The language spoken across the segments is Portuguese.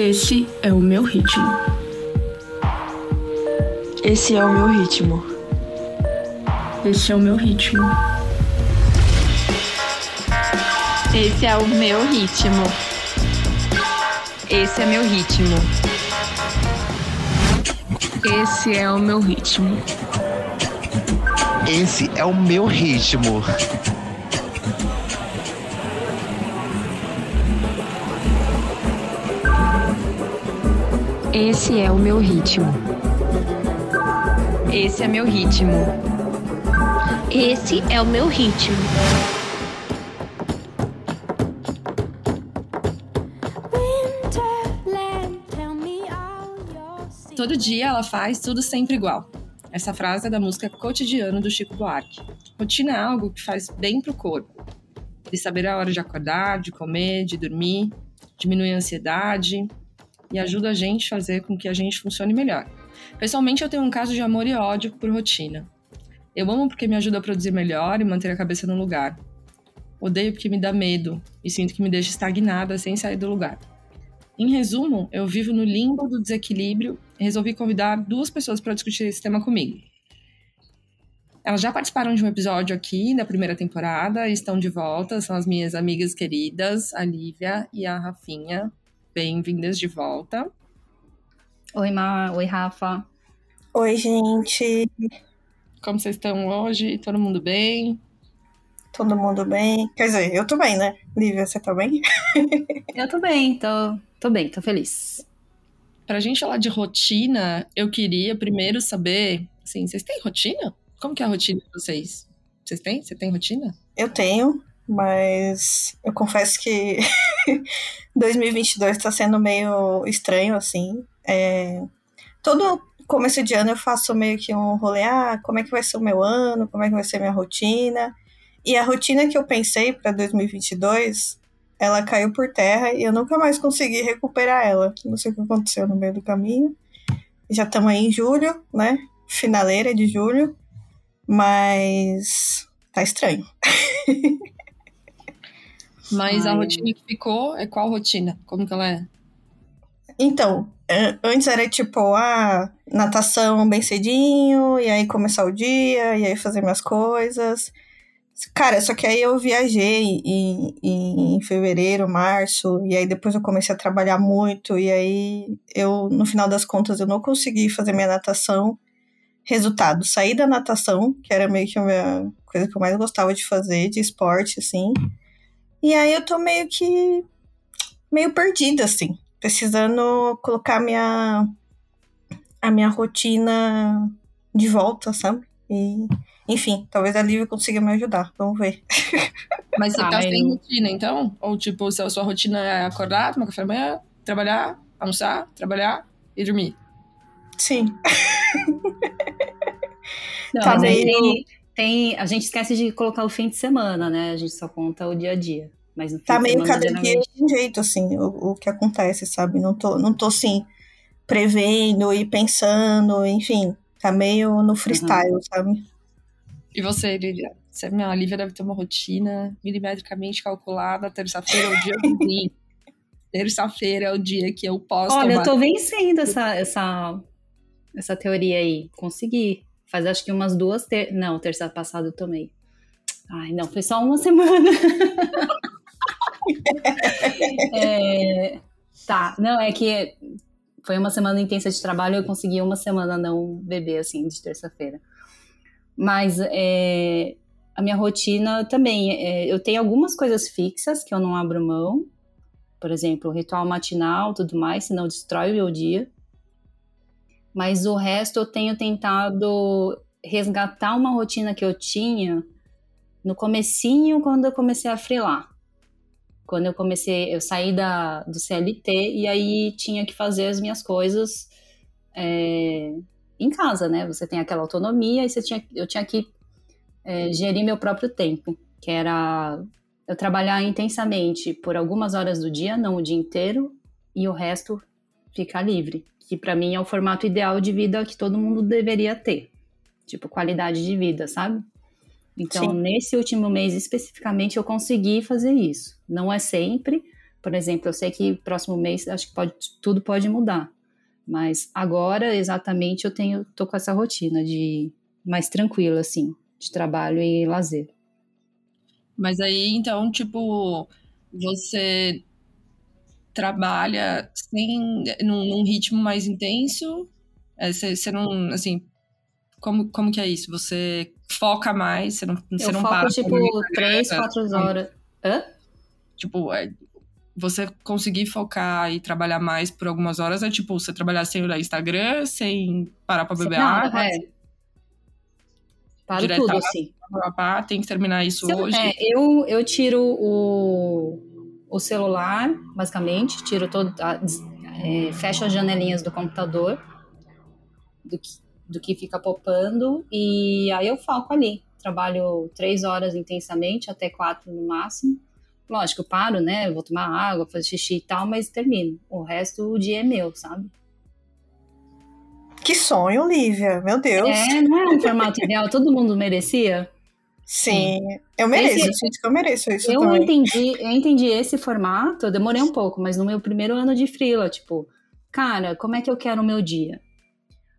Esse é o meu ritmo. Esse é o meu ritmo. Esse é o meu ritmo. Esse é o meu ritmo. Esse é meu ritmo. Esse é o meu ritmo. Esse é o meu ritmo. Esse é o meu ritmo. Esse é meu ritmo. Esse é o meu ritmo. Todo dia ela faz tudo sempre igual. Essa frase é da música Cotidiano do Chico Buarque. Rotina é algo que faz bem pro corpo. De saber a hora de acordar, de comer, de dormir, diminui a ansiedade e ajuda a gente a fazer com que a gente funcione melhor. Pessoalmente, eu tenho um caso de amor e ódio por rotina. Eu amo porque me ajuda a produzir melhor e manter a cabeça no lugar. Odeio porque me dá medo e sinto que me deixa estagnada sem sair do lugar. Em resumo, eu vivo no limbo do desequilíbrio e resolvi convidar duas pessoas para discutir esse tema comigo. Elas já participaram de um episódio aqui da primeira temporada e estão de volta. São as minhas amigas queridas, a Lívia e a Rafinha. Bem-vindas de volta. Oi, Mar. Oi, Rafa. Oi, gente. Como vocês estão hoje? Todo mundo bem? Todo mundo bem? Quer dizer, eu tô bem, né? Lívia, você tá bem? eu tô bem, tô, tô bem, tô feliz. Pra gente falar de rotina, eu queria primeiro saber, assim, vocês têm rotina? Como que é a rotina de vocês? Vocês têm? Você tem rotina? Eu tenho, mas eu confesso que 2022 tá sendo meio estranho, assim. É... Todo começo de ano eu faço meio que um rolê, ah, como é que vai ser o meu ano, como é que vai ser a minha rotina. E a rotina que eu pensei para 2022 ela caiu por terra e eu nunca mais consegui recuperar ela. Não sei o que aconteceu no meio do caminho. Já estamos aí em julho, né? Finaleira de julho. Mas tá estranho. Mas Ai. a rotina que ficou é qual rotina? Como que ela é? Então, antes era tipo, ah, natação bem cedinho, e aí começar o dia, e aí fazer minhas coisas. Cara, só que aí eu viajei em, em, em, fevereiro, março, e aí depois eu comecei a trabalhar muito, e aí eu, no final das contas, eu não consegui fazer minha natação. Resultado, saí da natação, que era meio que a minha coisa que eu mais gostava de fazer, de esporte, assim. E aí eu tô meio que. meio perdida, assim. Precisando colocar minha. a minha rotina de volta, sabe? E enfim, talvez a Lívia consiga me ajudar. Vamos ver. Mas você ah, tá sem rotina, então? Ou tipo, se a sua rotina é acordar, tomar café da manhã, trabalhar, almoçar, trabalhar e dormir? Sim. Não, tá meio... tem, a gente esquece de colocar o fim de semana, né? A gente só conta o dia a dia. Mas tá meio cada dia de um jeito, assim, o, o que acontece, sabe? Não tô, não tô assim, prevendo e pensando, enfim. Tá meio no freestyle, uhum. sabe? E você, Lívia? Você, a Lívia deve ter uma rotina milimetricamente calculada. Terça-feira é o dia do vinho. Terça-feira é o dia que eu posso. Olha, tomar... eu tô vencendo essa, essa, essa teoria aí. Consegui. Faz acho que umas duas. Ter... Não, terça passada eu tomei. Ai, não, foi só uma semana. é... Tá, não, é que foi uma semana intensa de trabalho, eu consegui uma semana não beber, assim, de terça-feira. Mas é, a minha rotina também, é, eu tenho algumas coisas fixas que eu não abro mão, por exemplo, ritual matinal, tudo mais, senão destrói o meu dia. Mas o resto eu tenho tentado resgatar uma rotina que eu tinha no comecinho quando eu comecei a freelar. Quando eu comecei, eu saí da, do CLT e aí tinha que fazer as minhas coisas é, em casa, né? Você tem aquela autonomia e você tinha, eu tinha que é, gerir meu próprio tempo, que era eu trabalhar intensamente por algumas horas do dia, não o dia inteiro, e o resto ficar livre, que para mim é o formato ideal de vida que todo mundo deveria ter, tipo qualidade de vida, sabe? Então, Sim. nesse último mês especificamente, eu consegui fazer isso. Não é sempre, Por exemplo, eu sei que próximo mês acho que pode, tudo pode mudar. Mas agora, exatamente, eu tenho, tô com essa rotina de mais tranquila, assim, de trabalho e lazer. Mas aí, então, tipo, você trabalha sem num, num ritmo mais intenso? É, você, você não, assim, como, como que é isso? Você foca mais, você não, você não foco, para. tipo, três, quatro horas. Hã? Tipo, é, você conseguir focar e trabalhar mais por algumas horas é tipo, você trabalhar sem olhar Instagram, sem parar pra beber água. é. Direto tudo, assim. Pá, tem que terminar isso Se hoje. é, eu, eu tiro o, o celular, basicamente, tiro todo, a- é, fecho as janelinhas do computador, do que, do que fica popando, e aí eu foco ali. Trabalho três horas intensamente, até quatro no máximo. Lógico, paro, né? Vou tomar água, fazer xixi e tal, mas termino. O resto, o dia é meu, sabe? Que sonho, Lívia. Meu Deus. É, não é um formato ideal, todo mundo merecia? Sim. Eu mereço, Esse- sinto que eu mereço isso Eu também. entendi, eu entendi esse formato, eu demorei um pouco, mas no meu primeiro ano de freela, tipo, cara, como é que eu quero o meu dia?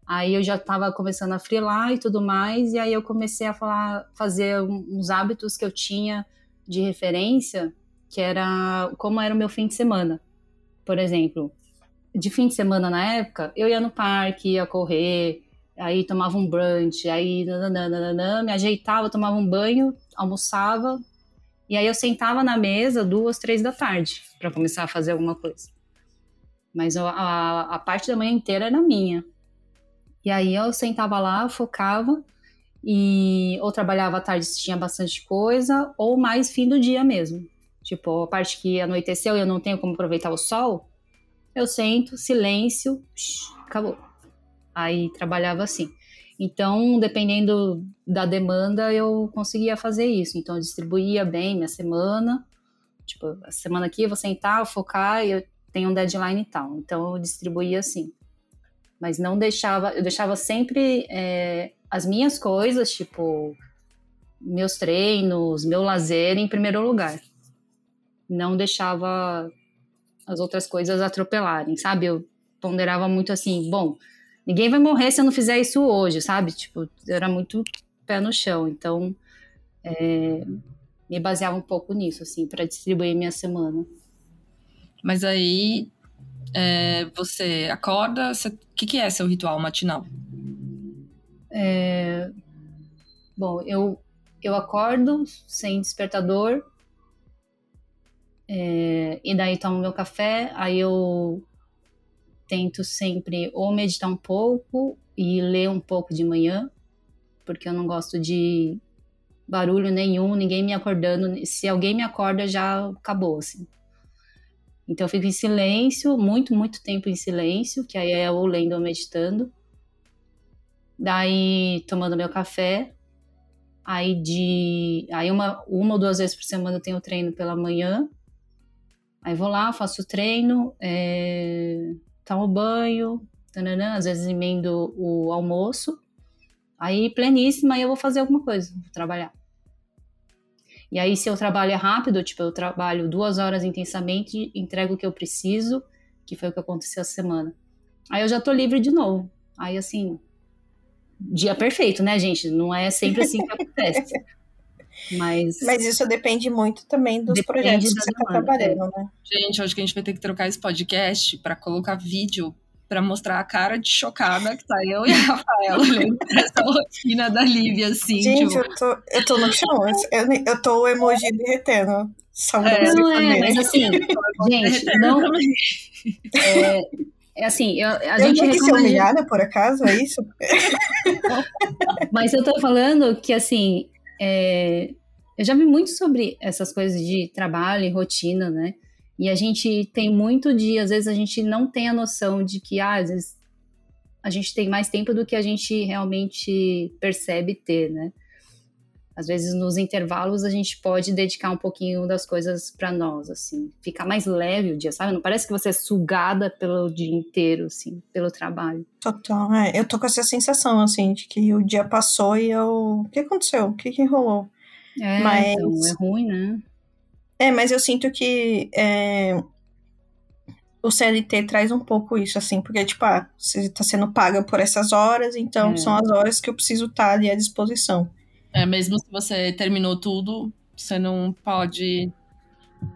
Aí eu já tava começando a freelar e tudo mais, e aí eu comecei a falar, fazer uns hábitos que eu tinha de referência, que era como era o meu fim de semana. Por exemplo, de fim de semana na época, eu ia no parque, ia correr, aí tomava um brunch, aí nananana, me ajeitava, tomava um banho, almoçava, e aí eu sentava na mesa duas, três da tarde para começar a fazer alguma coisa. Mas a, a, a parte da manhã inteira era minha. E aí eu sentava lá, focava e ou trabalhava à tarde se tinha bastante coisa, ou mais fim do dia mesmo. Tipo, a parte que anoiteceu e eu não tenho como aproveitar o sol, eu sento, silêncio, psh, acabou. Aí trabalhava assim. Então, dependendo da demanda, eu conseguia fazer isso. Então, eu distribuía bem minha semana. Tipo, a semana aqui eu vou sentar, focar eu tenho um deadline e tal. Então, eu distribuía assim. Mas não deixava, eu deixava sempre é, as minhas coisas, tipo, meus treinos, meu lazer em primeiro lugar. Não deixava as outras coisas atropelarem, sabe? Eu ponderava muito assim, bom, ninguém vai morrer se eu não fizer isso hoje, sabe? Tipo, era muito pé no chão. Então, é, me baseava um pouco nisso, assim, para distribuir minha semana. Mas aí é, você acorda. O que, que é seu ritual matinal? É, bom, eu, eu acordo sem despertador, é, e daí tomo meu café, aí eu tento sempre ou meditar um pouco e ler um pouco de manhã, porque eu não gosto de barulho nenhum, ninguém me acordando. Se alguém me acorda, já acabou, assim. Então eu fico em silêncio, muito, muito tempo em silêncio, que aí é ou lendo ou meditando. Daí tomando meu café. Aí de. Aí uma, uma ou duas vezes por semana eu tenho treino pela manhã. Aí vou lá, faço o treino, é, tomo banho, tananã, às vezes emendo o almoço. Aí, pleníssima, eu vou fazer alguma coisa, vou trabalhar. E aí, se eu trabalho rápido, tipo, eu trabalho duas horas intensamente, entrego o que eu preciso, que foi o que aconteceu essa semana. Aí eu já tô livre de novo. Aí, assim, dia perfeito, né, gente? Não é sempre assim que acontece. Mas, Mas isso depende muito também dos projetos que você tá demanda, trabalhando, né? Gente, acho que a gente vai ter que trocar esse podcast pra colocar vídeo pra mostrar a cara de chocada que tá eu e a Rafaela olhando pra essa rotina da Lívia, assim, Gente, tipo. eu tô, eu tô no chão. Eu, eu tô o emoji derretendo. Saudade É, não é, mas assim, gente, não. É, é assim, eu, a eu gente vou aqui ser humilhada, por acaso, é isso? Mas eu tô falando que, assim, é, eu já vi muito sobre essas coisas de trabalho e rotina, né? E a gente tem muito de, às vezes a gente não tem a noção de que, ah, às vezes a gente tem mais tempo do que a gente realmente percebe ter, né? Às vezes nos intervalos a gente pode dedicar um pouquinho das coisas para nós, assim, ficar mais leve o dia, sabe? Não parece que você é sugada pelo dia inteiro, assim, pelo trabalho. Total, é. Eu tô com essa sensação, assim, de que o dia passou e eu. O que aconteceu? O que que rolou? É, Mas- então, é ruim, né? É, mas eu sinto que é, o CLT traz um pouco isso, assim, porque, tipo, ah, você tá sendo paga por essas horas, então É. são as horas que eu preciso estar ali à disposição. É, mesmo se você terminou tudo, você não pode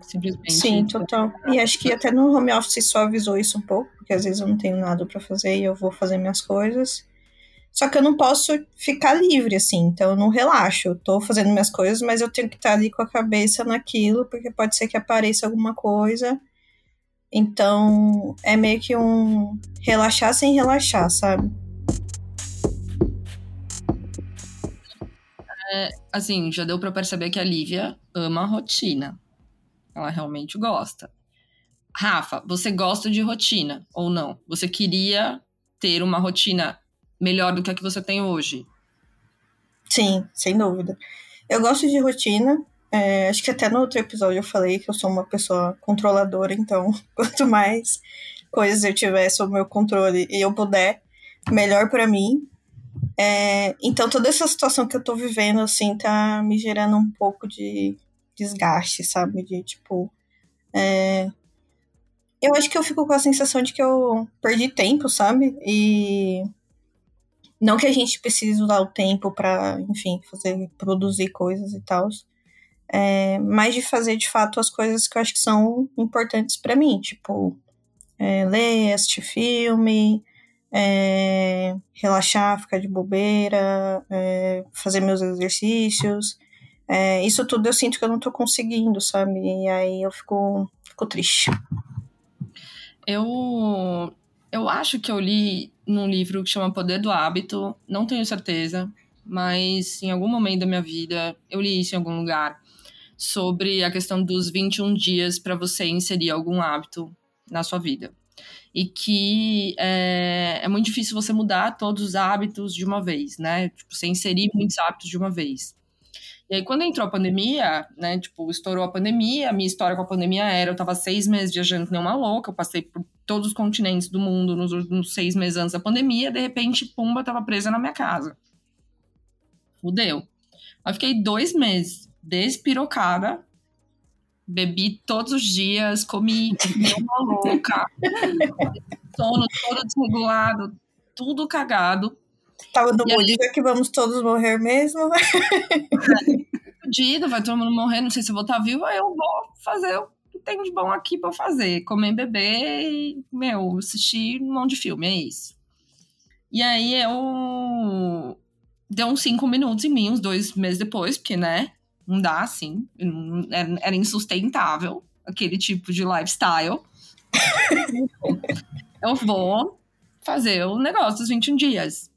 simplesmente. Sim, total. E acho que até no home office só avisou isso um pouco, porque às vezes eu não tenho nada pra fazer e eu vou fazer minhas coisas. Só que eu não posso ficar livre, assim, então eu não relaxo. Eu tô fazendo minhas coisas, mas eu tenho que estar ali com a cabeça naquilo, porque pode ser que apareça alguma coisa. Então, é meio que um relaxar sem relaxar, sabe? Assim, já deu pra perceber que a Lívia ama a rotina. Ela realmente gosta. Rafa, você gosta de rotina ou não? Você queria ter uma rotina melhor do que a que você tem hoje? Sim, sem dúvida. Eu gosto de rotina. é, acho que até no outro episódio eu falei que eu sou uma pessoa controladora, então quanto mais coisas eu tiver sob meu controle e eu puder, melhor pra mim. É, então toda essa situação que eu tô vivendo, assim, tá me gerando um pouco de desgaste, sabe? De tipo. é, eu acho que eu fico com a sensação de que eu perdi tempo, sabe? E não que a gente precise usar o tempo pra, enfim, fazer, produzir coisas e tal. É, mas de fazer de fato as coisas que eu acho que são importantes pra mim, tipo é, ler, assistir filme, é, relaxar, ficar de bobeira, é, fazer meus exercícios. É, isso tudo eu sinto que eu não tô conseguindo, sabe? E aí eu fico, fico triste. Eu, eu acho que eu li num livro que chama Poder do Hábito, não tenho certeza, mas em algum momento da minha vida eu li isso em algum lugar sobre a questão dos 21 dias para você inserir algum hábito na sua vida. E que é, é muito difícil você mudar todos os hábitos de uma vez, né? Tipo, você inserir muitos hábitos de uma vez. E aí, quando entrou a pandemia, né? Tipo, estourou a pandemia, a minha história com a pandemia era: eu tava seis meses viajando que nem uma louca, eu passei por todos os continentes do mundo nos, nos seis meses antes da pandemia, de repente, pumba, tava presa na minha casa. Fudeu. Aí fiquei dois meses despirocada, bebi todos os dias, comi uma louca, sono todo desregulado, tudo cagado. Tava no já que vamos todos morrer mesmo. fudido, vai todo mundo morrer, não sei se eu vou estar viva, eu vou fazer o que tem de bom aqui pra fazer. Comer, beber e, meu, assistir um monte de filme, é isso. E aí eu... Deu uns cinco minutos em mim, uns dois meses depois, porque, né, não dá assim, não- era insustentável aquele tipo de lifestyle. eu vou fazer o negócio dos 21 dias.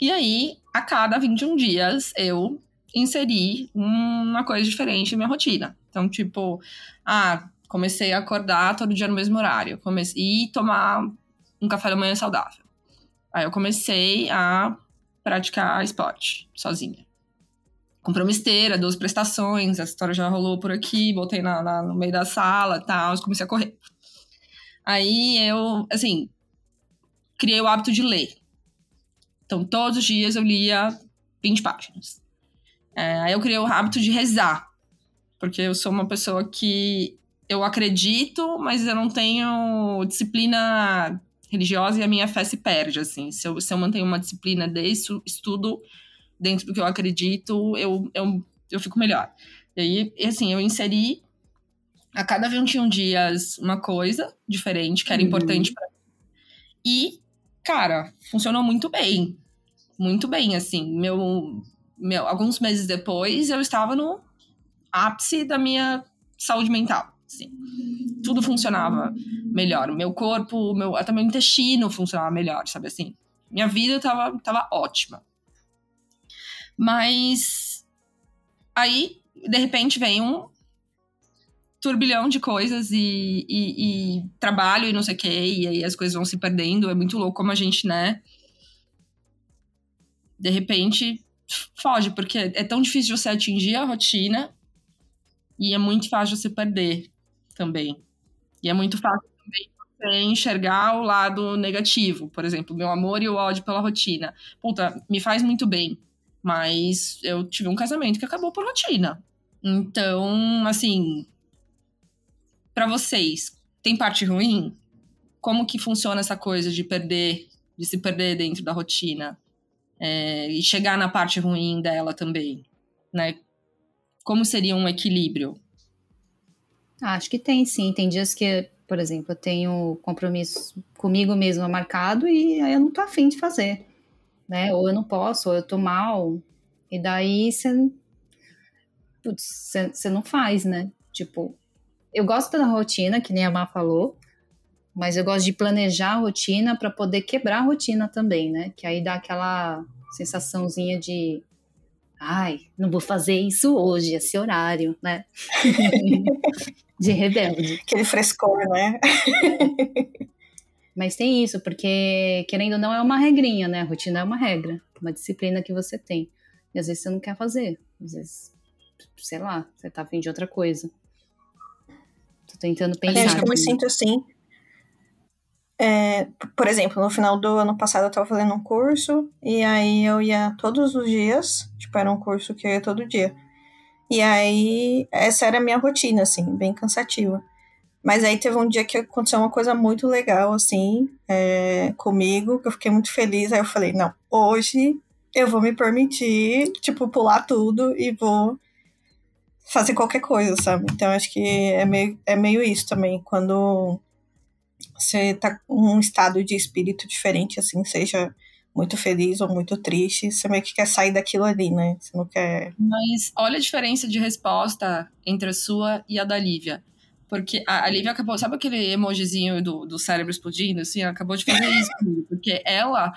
E aí, a cada 21 dias, eu inserir uma coisa diferente na minha rotina. Então, tipo, ah, comecei a acordar todo dia no mesmo horário. Comecei e tomar um café da manhã saudável. Aí eu comecei a praticar esporte sozinha. Comprei uma esteira, duas prestações, essa história já rolou por aqui, botei na, na- no meio da sala e tal, comecei a correr. Aí eu, assim, criei o hábito de ler. Então, todos os dias eu lia 20 páginas. É, aí eu criei o hábito de rezar. Porque eu sou uma pessoa que eu acredito, mas eu não tenho disciplina religiosa e a minha fé se perde, assim. Se eu, se eu mantenho uma disciplina de estu- estudo dentro do que eu acredito, eu, eu, eu fico melhor. E aí, assim, eu inseri a cada 21 dias uma coisa diferente que era Uhum. importante pra mim. E, cara, funcionou muito bem. Muito bem, assim. Meu, meu, alguns meses depois, eu estava no ápice da minha saúde mental. Assim. Tudo funcionava melhor. O meu corpo, meu, até meu intestino funcionava melhor, sabe assim? Minha vida tava, tava ótima. Mas aí, de repente, vem um turbilhão de coisas e, e- e trabalho e não sei o quê, e aí as coisas vão se perdendo. É muito louco como a gente, né? De repente, foge, porque é tão difícil você atingir a rotina e é muito fácil você perder também. E é muito fácil também você enxergar o lado negativo. Por exemplo, meu amor e o ódio pela rotina. Puta, me faz muito bem. Mas eu tive um casamento que acabou por rotina. Então, assim, para vocês, tem parte ruim? Como que funciona essa coisa de perder, de se perder dentro da rotina? É, e chegar na parte ruim dela também, né? Como seria um equilíbrio? Ah, acho que tem sim. Tem dias que, por exemplo, eu tenho compromisso comigo mesma marcado e aí eu não tô afim de fazer, né? Ou eu não posso, ou eu tô mal. E daí você. Você não faz, né? Tipo, eu gosto da rotina, que nem a Má falou, mas eu gosto de planejar a rotina para poder quebrar a rotina também, né? Que aí dá aquela sensaçãozinha de ai, não vou fazer isso hoje, esse horário, né? de rebelde. Aquele frescor, né? Mas tem isso, porque querendo ou não é uma regrinha, né? A rotina é uma regra, uma disciplina que você tem. E às vezes você não quer fazer, às vezes, sei lá, você tá afim de outra coisa. Tô tentando pensar. Acho que eu me sinto assim. É, por exemplo, no final do ano passado eu tava fazendo um curso e aí eu ia todos os dias, tipo, era um curso que eu ia todo dia. E aí, essa era a minha rotina, assim, bem cansativa. Mas aí teve um dia que aconteceu uma coisa muito legal, assim, é, comigo, que eu fiquei muito feliz. Aí eu falei, não, hoje eu vou me permitir, tipo, pular tudo e vou fazer qualquer coisa, sabe? Então acho que é meio, é meio isso também. Quando você tá com um estado de espírito diferente, assim, seja muito feliz ou muito triste, você meio que quer sair daquilo ali, né? Você não quer. Mas olha a diferença de resposta entre a sua e a da Lívia. Porque a, a Lívia acabou, sabe aquele emojizinho do, do cérebro explodindo? Assim, ela acabou de fazer isso. porque ela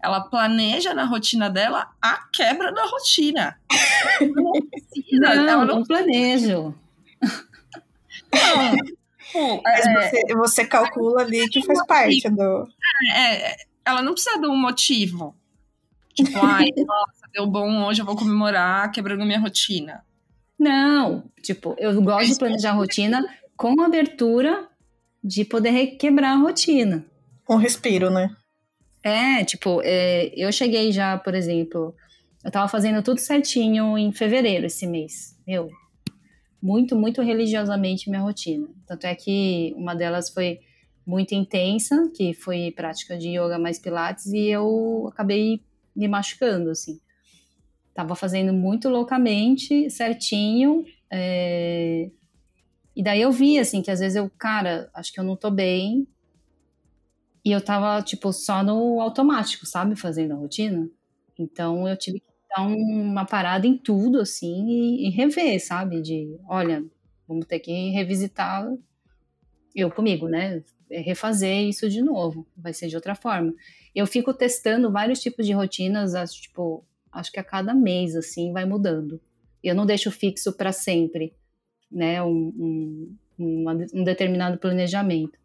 ela planeja na rotina dela a quebra da rotina. Não, precisa, não, ela não, não planejo. Não. Pô, Mas é, você, você, calcula ali que faz parte do. É, é, ela não precisa de um motivo. Tipo, ai, nossa, deu bom hoje, eu vou comemorar quebrando minha rotina. Não, tipo, eu gosto de planejar a rotina com abertura de poder quebrar a rotina. Com respiro, né? É, tipo, é, eu cheguei já, por exemplo, eu tava fazendo tudo certinho em fevereiro esse mês. Meu, muito, muito religiosamente minha rotina. Tanto é que uma delas foi muito intensa, que foi prática de yoga mais pilates, e eu acabei me machucando, assim. Tava fazendo muito loucamente, certinho, é... e daí eu vi, assim, que às vezes eu, cara, acho que eu não tô bem, e eu tava, tipo, só no automático, sabe? Fazendo a rotina. Então eu tive que dar uma parada em tudo, assim, e, e rever, sabe? De, olha, vamos ter que revisitar eu comigo, né? Refazer isso de novo, vai ser de outra forma. Eu fico testando vários tipos de rotinas, acho, tipo, acho que a cada mês, assim, vai mudando. Eu não deixo fixo para sempre, né? Um, um, um determinado planejamento.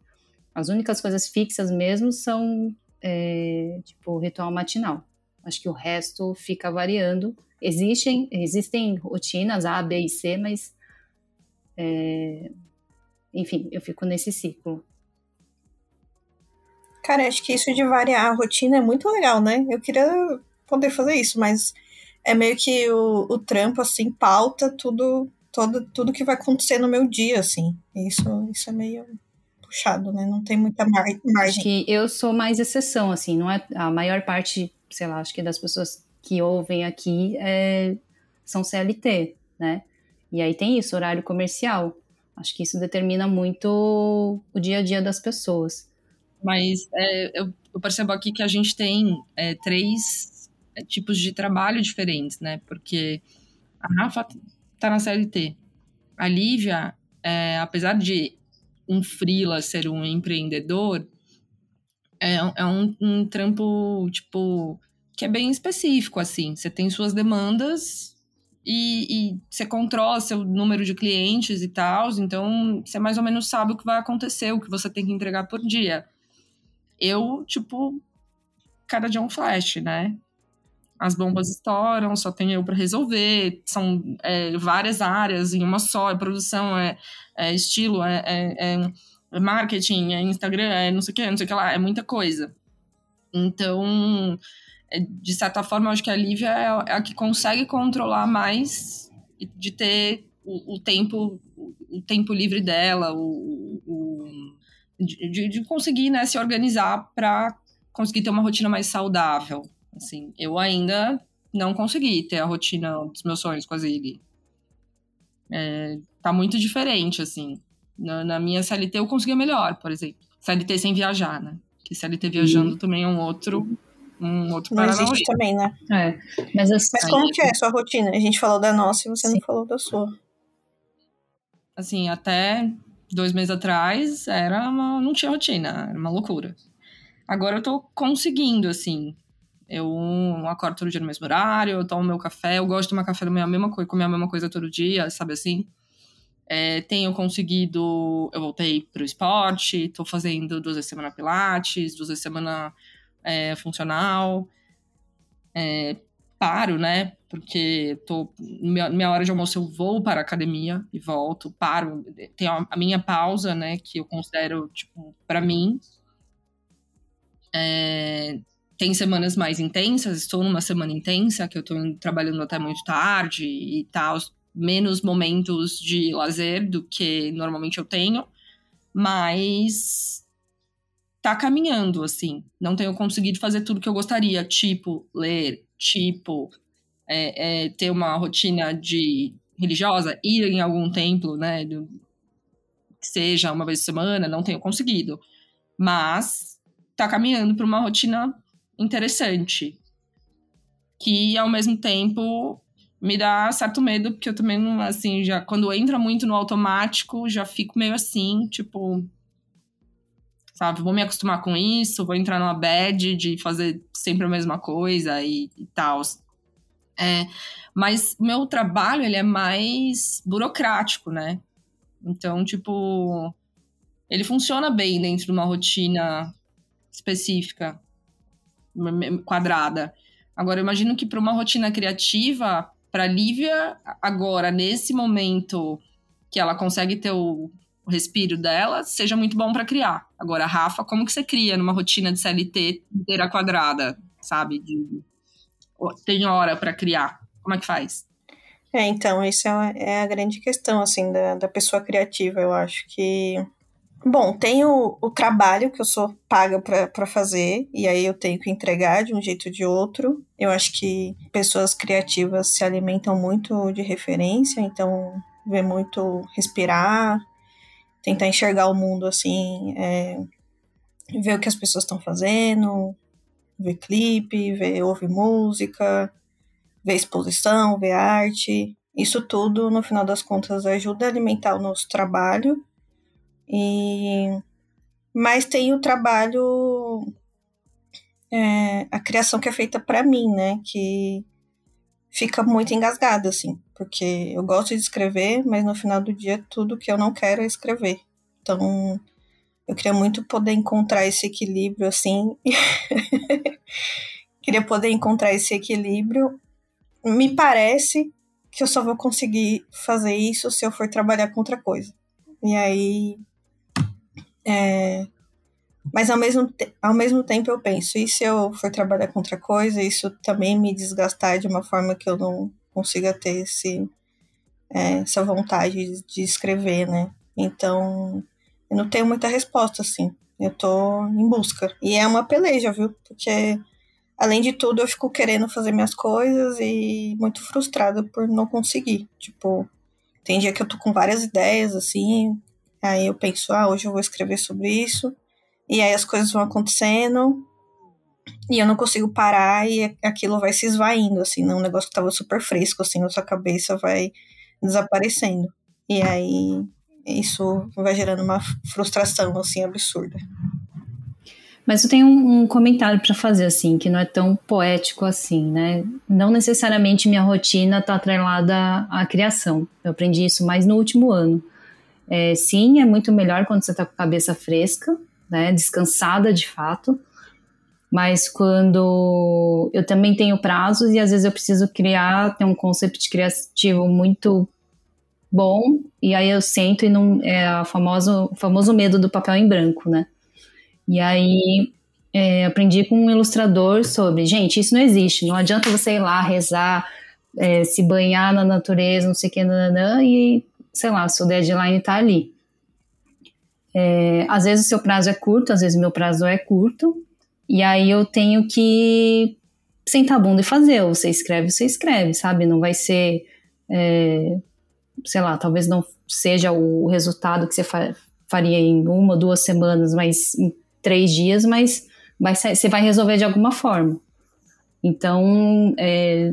As únicas coisas fixas mesmo são, é, tipo, ritual matinal. Acho que o resto fica variando. Existem, existem rotinas A, B e C, mas, é, enfim, eu fico nesse ciclo. Cara, acho que isso de variar a rotina é muito legal, né? Eu queria poder fazer isso, mas é meio que o, o trampo, assim, pauta tudo, todo, tudo que vai acontecer no meu dia, assim. Isso, isso é meio puxado, né? Não tem muita margem. Acho que eu sou mais exceção, assim, não é a maior parte, sei lá, acho que das pessoas que ouvem aqui é, são CLT, né? E aí tem isso, horário comercial. Acho que isso determina muito o dia a dia das pessoas. Mas é, eu, eu, percebo aqui que a gente tem é, três é, tipos de trabalho diferentes, né? Porque a Rafa tá na CLT. A Lívia, é, apesar de um freela ser um empreendedor, é, é um, um trampo, tipo, que é bem específico, assim. Você tem suas demandas e, e, você controla seu número de clientes e tal, então você mais ou menos sabe o que vai acontecer, o que você tem que entregar por dia. Eu, tipo, cada dia é um flash, né? As bombas estouram, só tem eu para resolver, são é, várias áreas em uma só, é produção, é, é estilo, é, é, é, marketing, é Instagram, é não sei o que, não sei o que lá, é muita coisa. Então, é, de certa forma, eu acho que a Lívia é, é a que consegue controlar mais de ter o, o tempo o tempo livre dela, o, o de, de, conseguir né, se organizar para conseguir ter uma rotina mais saudável. Assim, eu ainda não consegui ter a rotina dos meus sonhos com a Zig. É, tá muito diferente, assim. Na, na, minha CLT eu conseguia melhor, por exemplo. CLT sem viajar, né? Que CLT viajando uhum. também é um outro um outro Não existe também, né? É. Mas, assim, mas como que é a sua rotina? A gente falou da nossa e você Sim. não falou da sua. Assim, até dois meses atrás era uma, não tinha rotina, era uma loucura. Agora eu tô conseguindo, assim. Eu acordo todo dia no mesmo horário, eu tomo meu café, eu gosto de tomar café da manhã, a mesma coisa, comer a mesma coisa todo dia, sabe assim? É, tenho conseguido. Eu voltei pro esporte, tô fazendo duas vezes semana Pilates, duas vezes semana é, funcional. É, paro, né? Porque tô, minha, minha hora de almoço eu vou para a academia e volto, paro. Tem a, a minha pausa, né? Que eu considero, tipo, para mim. É, tem semanas mais intensas, estou numa semana intensa, que eu estou trabalhando até muito tarde e tal, menos momentos de lazer do que normalmente eu tenho, mas tá caminhando, assim. Não tenho conseguido fazer tudo que eu gostaria, tipo ler, tipo é, é, ter uma rotina de religiosa, ir em algum templo, né, do, que seja uma vez por semana, não tenho conseguido. Mas tá caminhando para uma rotina interessante, que ao mesmo tempo me dá certo medo, porque eu também não, assim, já quando entra muito no automático, já fico meio assim, tipo, sabe? Vou me acostumar com isso, vou entrar numa bad de fazer sempre a mesma coisa e, e tal. É, mas meu trabalho, ele é mais burocrático, né? Então, tipo, ele funciona bem dentro de uma rotina específica, quadrada. Agora, eu imagino que para uma rotina criativa, para Lívia, agora, nesse momento que ela consegue ter o respiro dela seja muito bom para criar. Agora, Rafa, como que você cria numa rotina de CLT inteira quadrada, sabe? De, tem hora para criar. Como é que faz? É, então, isso é, é a grande questão, assim, da, da pessoa criativa. Eu acho que. Bom, tem o, o trabalho que eu sou paga para fazer, e aí eu tenho que entregar de um jeito ou de outro. Eu acho que pessoas criativas se alimentam muito de referência, então vê muito respirar, tentar enxergar o mundo assim, é, ver o que as pessoas estão fazendo, ver clipe, ver ouvir música, ver exposição, ver arte. Isso tudo, no final das contas, ajuda a alimentar o nosso trabalho. E mas tem o trabalho é, a criação que é feita para mim, né, que fica muito engasgada assim porque eu gosto de escrever, mas no final do dia tudo que eu não quero é escrever. Então, eu queria muito poder encontrar esse equilíbrio assim. queria poder encontrar esse equilíbrio. Me parece que eu só vou conseguir fazer isso se eu for trabalhar com outra coisa. E aí. É... Mas ao mesmo, ao mesmo tempo eu penso, e se eu for trabalhar com outra coisa, isso também me desgastar de uma forma que eu não consiga ter esse, é, essa vontade de escrever, né? Então, eu não tenho muita resposta, assim. Eu tô em busca. E é uma peleja, viu? Porque, além de tudo, eu fico querendo fazer minhas coisas e muito frustrada por não conseguir. Tipo, tem dia que eu tô com várias ideias, assim. Aí eu penso, ah, hoje eu vou escrever sobre isso. E aí as coisas vão acontecendo e eu não consigo parar e aquilo vai se esvaindo, assim, né? um negócio que tava super fresco, assim, na sua cabeça vai desaparecendo. E aí isso vai gerando uma frustração, assim, absurda. Mas eu tenho um, um comentário para fazer, assim, que não é tão poético assim, né? Não necessariamente minha rotina está atrelada à criação. Eu aprendi isso mais no último ano. É, sim, é muito melhor quando você está com a cabeça fresca, né? Descansada de fato mas quando eu também tenho prazos e às vezes eu preciso criar, ter um conceito criativo muito bom, e aí eu sento e não é a famoso, o famoso medo do papel em branco, né? E aí é, aprendi com um ilustrador sobre, gente, isso não existe, não adianta você ir lá rezar, é, se banhar na natureza, não sei o que, nananã, e sei lá, o seu deadline está ali. É, às vezes o seu prazo é curto, às vezes o meu prazo é curto, e aí eu tenho que sentar a bunda e fazer. Ou você escreve, você escreve, sabe? Não vai ser, é, sei lá, talvez não seja o resultado que você fa faria em uma, duas semanas, mas em três dias, mas vai, você vai resolver de alguma forma. Então, é,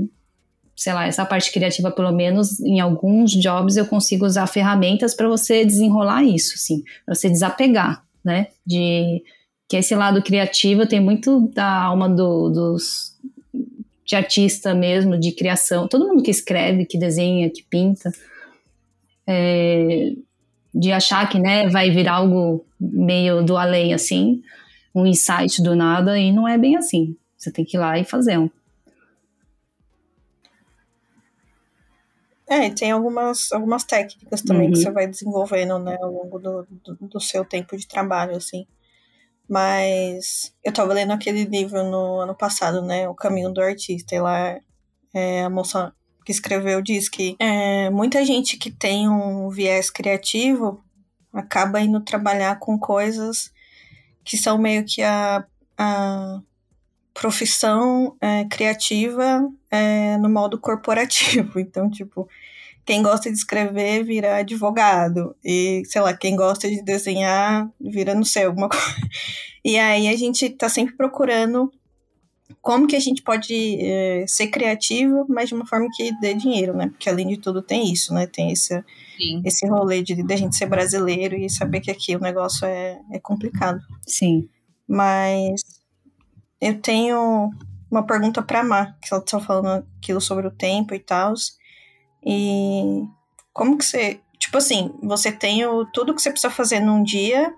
sei lá, essa parte criativa, pelo menos em alguns jobs, eu consigo usar ferramentas para você desenrolar isso, sim, para você desapegar, né? De que esse lado criativo tem muito da alma do, dos de artista mesmo, de criação. Todo mundo que escreve, que desenha, que pinta, é, de achar que né, vai virar algo meio do além assim, um insight do nada, e não é bem assim. Você tem que ir lá e fazer um. É, tem algumas, algumas técnicas também uhum. que você vai desenvolvendo, né, ao longo do, do, do, seu tempo de trabalho, assim. Mas eu tava lendo aquele livro no ano passado, né, O Caminho do Artista, e lá é, a moça que escreveu diz que é, muita gente que tem um viés criativo acaba indo trabalhar com coisas que são meio que a, a profissão é, criativa é, no modo corporativo. Então, tipo, quem gosta de escrever vira advogado. E, sei lá, quem gosta de desenhar vira, não sei, alguma coisa. E aí a gente tá sempre procurando como que a gente pode é, ser criativo, mas de uma forma que dê dinheiro, né? Porque além de tudo tem isso, né? Tem esse, esse rolê de, de a gente ser brasileiro e saber que aqui o negócio é, é complicado. Sim. Mas eu tenho uma pergunta para Má, que ela tá falando aquilo sobre o tempo e tal. E como que você. Tipo assim, você tem o, tudo que você precisa fazer num dia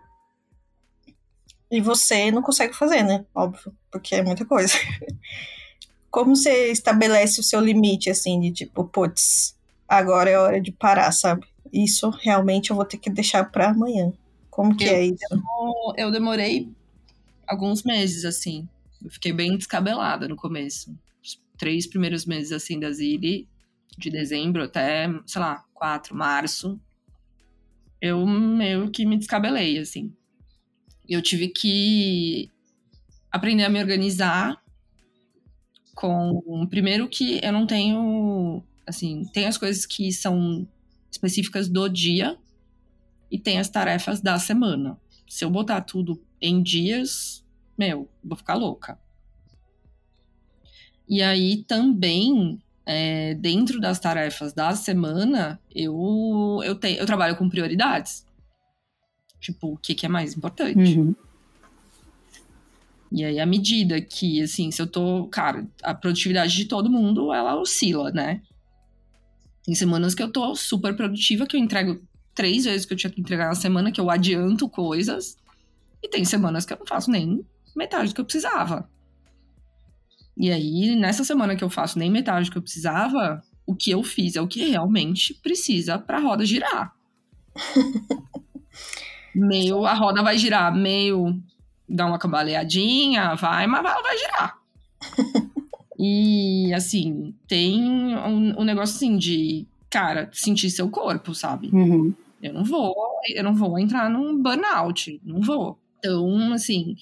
e você não consegue fazer, né? Óbvio, porque é muita coisa. Como você estabelece o seu limite, assim, de tipo, putz, agora é hora de parar, sabe? Isso realmente eu vou ter que deixar para amanhã. Como que eu, é isso? Eu, eu demorei alguns meses, assim. Eu fiquei bem descabelada no começo. Os três primeiros meses, assim, da Zili, de dezembro até, sei lá, 4, março, eu meio que me descabelei, assim. Eu tive que aprender a me organizar com... Primeiro que eu não tenho... Assim, tem as coisas que são específicas do dia e tem as tarefas da semana. Se eu botar tudo em dias, meu, vou ficar louca. E aí também, é, dentro das tarefas da semana, eu, eu, te, eu trabalho com prioridades. Tipo, o que, que é mais importante. Uhum. E aí, à medida que, assim, se eu tô. Cara, a produtividade de todo mundo, ela oscila, né? Tem semanas que eu tô super produtiva, que eu entrego três vezes que eu tinha que entregar na semana, que eu adianto coisas. E tem semanas que eu não faço nem metade do que eu precisava. E aí, nessa semana que eu faço nem metade do que eu precisava, o que eu fiz é o que realmente precisa para a roda girar. meio, a roda vai girar, meio dá uma cambaleadinha, vai, mas ela vai girar. e assim, tem um, um, negócio assim de, cara, sentir seu corpo, sabe? Uhum. Eu não vou, eu não vou entrar num burnout, não vou. Então, assim,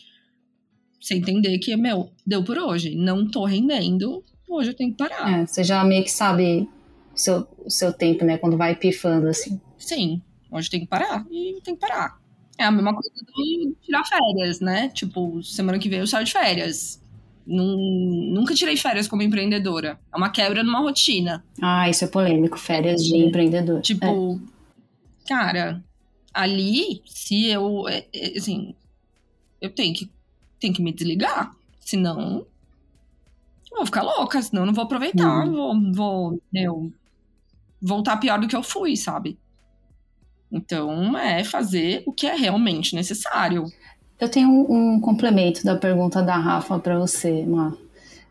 você entender que, meu, deu por hoje, não tô rendendo, hoje eu tenho que parar. É, você já meio que sabe o seu, o seu tempo, né? Quando vai pifando, assim. Sim, hoje tem que parar e tem que parar. É a mesma coisa do tirar férias, né? Tipo, semana que vem eu saio de férias. nunca tirei férias como empreendedora. É uma quebra numa rotina. Ah, isso é polêmico, férias de é. empreendedor. Tipo, é. cara, ali, se eu, é, é, assim, eu tenho que tem que me desligar. Senão, eu vou ficar louca, senão eu não vou aproveitar, uhum. vou, vou eu, voltar pior do que eu fui, sabe? Então, é fazer o que é realmente necessário. Eu tenho um, um complemento da pergunta da Rafa para você, Mar.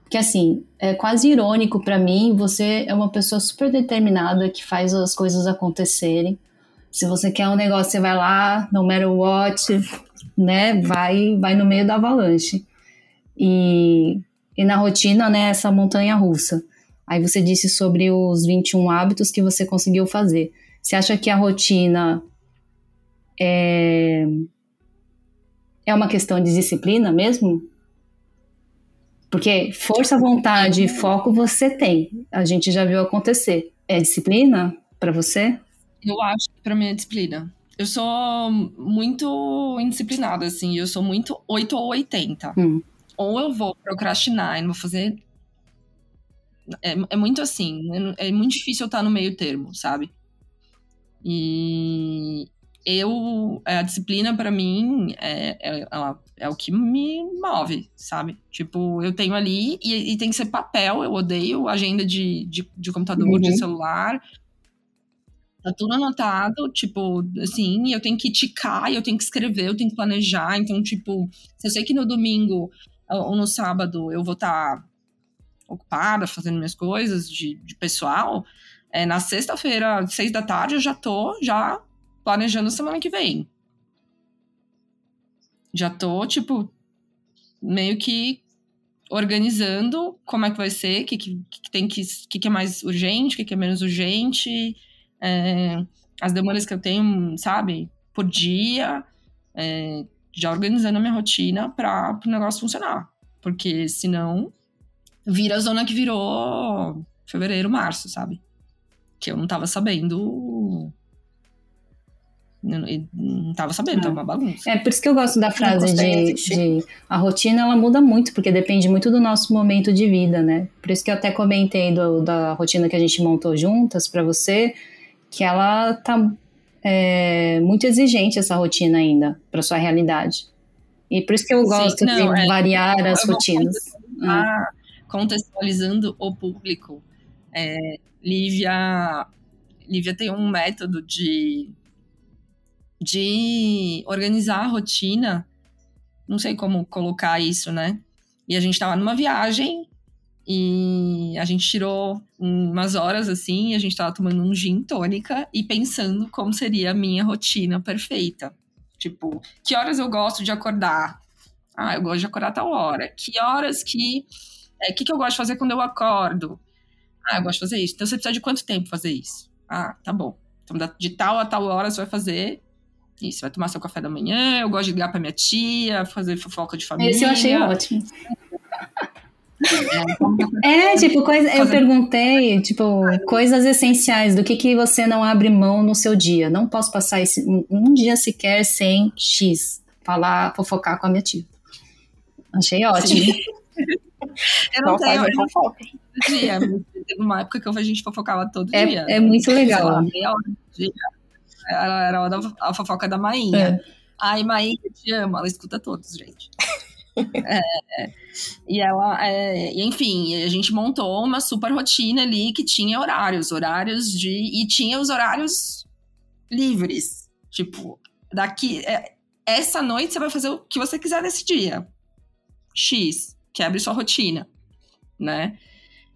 Porque, assim, é quase irônico para mim, você é uma pessoa super determinada que faz as coisas acontecerem. Se você quer um negócio, você vai lá, no matter what, né, vai, vai no meio da avalanche. E, e na rotina, né, essa montanha russa. Aí você disse sobre os 21 hábitos que você conseguiu fazer. Você acha que a rotina é, é uma questão de disciplina mesmo? Porque força, vontade e foco você tem. A gente já viu acontecer. É disciplina para você? Eu acho que pra mim é disciplina. Eu sou muito indisciplinada, assim. Eu sou muito 8 ou 80. Hum. Ou eu vou procrastinar e não vou fazer. É, é muito assim. É, é muito difícil eu estar no meio termo, sabe? E eu. A disciplina, para mim, é, é, ela- é o que me move, sabe? Tipo, eu tenho ali e, e tem que ser papel. Eu odeio agenda de, de, de computador, Uhum. de celular. Tá tudo anotado, tipo, assim, eu tenho que ticar, eu tenho que escrever, eu tenho que planejar. Então, tipo, se eu sei que no domingo ou no sábado eu vou estar ocupada fazendo minhas coisas de, de pessoal, é, na sexta-feira, seis da tarde, eu já tô já planejando semana que vem. Já tô, tipo, meio que organizando como é que vai ser, o que, que, que tem que, que, que é mais urgente, o que, que é menos urgente, é, as demandas que eu tenho, sabe, por dia, é, já organizando a minha rotina para o negócio funcionar. Porque senão vira a zona que virou fevereiro, março, sabe? Que eu não tava sabendo. Não, não tava sabendo, tava uma bagunça. É por isso que eu gosto da frase de, de a rotina ela muda muito, porque depende muito do nosso momento de vida, né? Por isso que eu até comentei do- da rotina que a gente montou juntas pra você, que ela tá é, muito exigente essa rotina ainda pra sua realidade. E por isso que eu Sim, gosto não, de é, variar as eu rotinas. Ah, contextualizando o público, é, Lívia, Lívia tem um método de, de organizar a rotina. Não sei como colocar isso, né? E a gente tava numa viagem e a gente tirou umas horas assim, e a gente tava tomando um gin tônica e pensando como seria a minha rotina perfeita. Tipo, que horas eu gosto de acordar? Ah, eu gosto de acordar a tal hora. Que horas que. O que, que eu gosto de fazer quando eu acordo? Ah, eu gosto de fazer isso. Então você precisa de quanto tempo fazer isso? Ah, tá bom. Então de tal a tal hora você vai fazer isso. Vai tomar seu café da manhã. Eu gosto de ligar pra minha tia, fazer fofoca de família. Esse eu achei ótimo. É, É, tipo, coisa, eu perguntei, tipo, coisas essenciais, do que, que você não abre mão no seu dia. Não posso passar esse, um, um dia sequer sem X. Falar, fofocar com a minha tia. Achei ótimo. eu não Não tenho eu não dia. Teve uma época que a gente fofocava todo dia. É, é muito Sei legal. lá, meia hora do dia. Ela era a hora da- a fofoca da Mainha. É. Ai, Maíra, te amo, ela escuta todos, gente. É, e ela, é, enfim, a gente montou uma super rotina ali que tinha horários, horários de. E tinha os horários livres. Tipo, daqui. é, essa noite você vai fazer o que você quiser nesse dia. X, quebre sua rotina, né?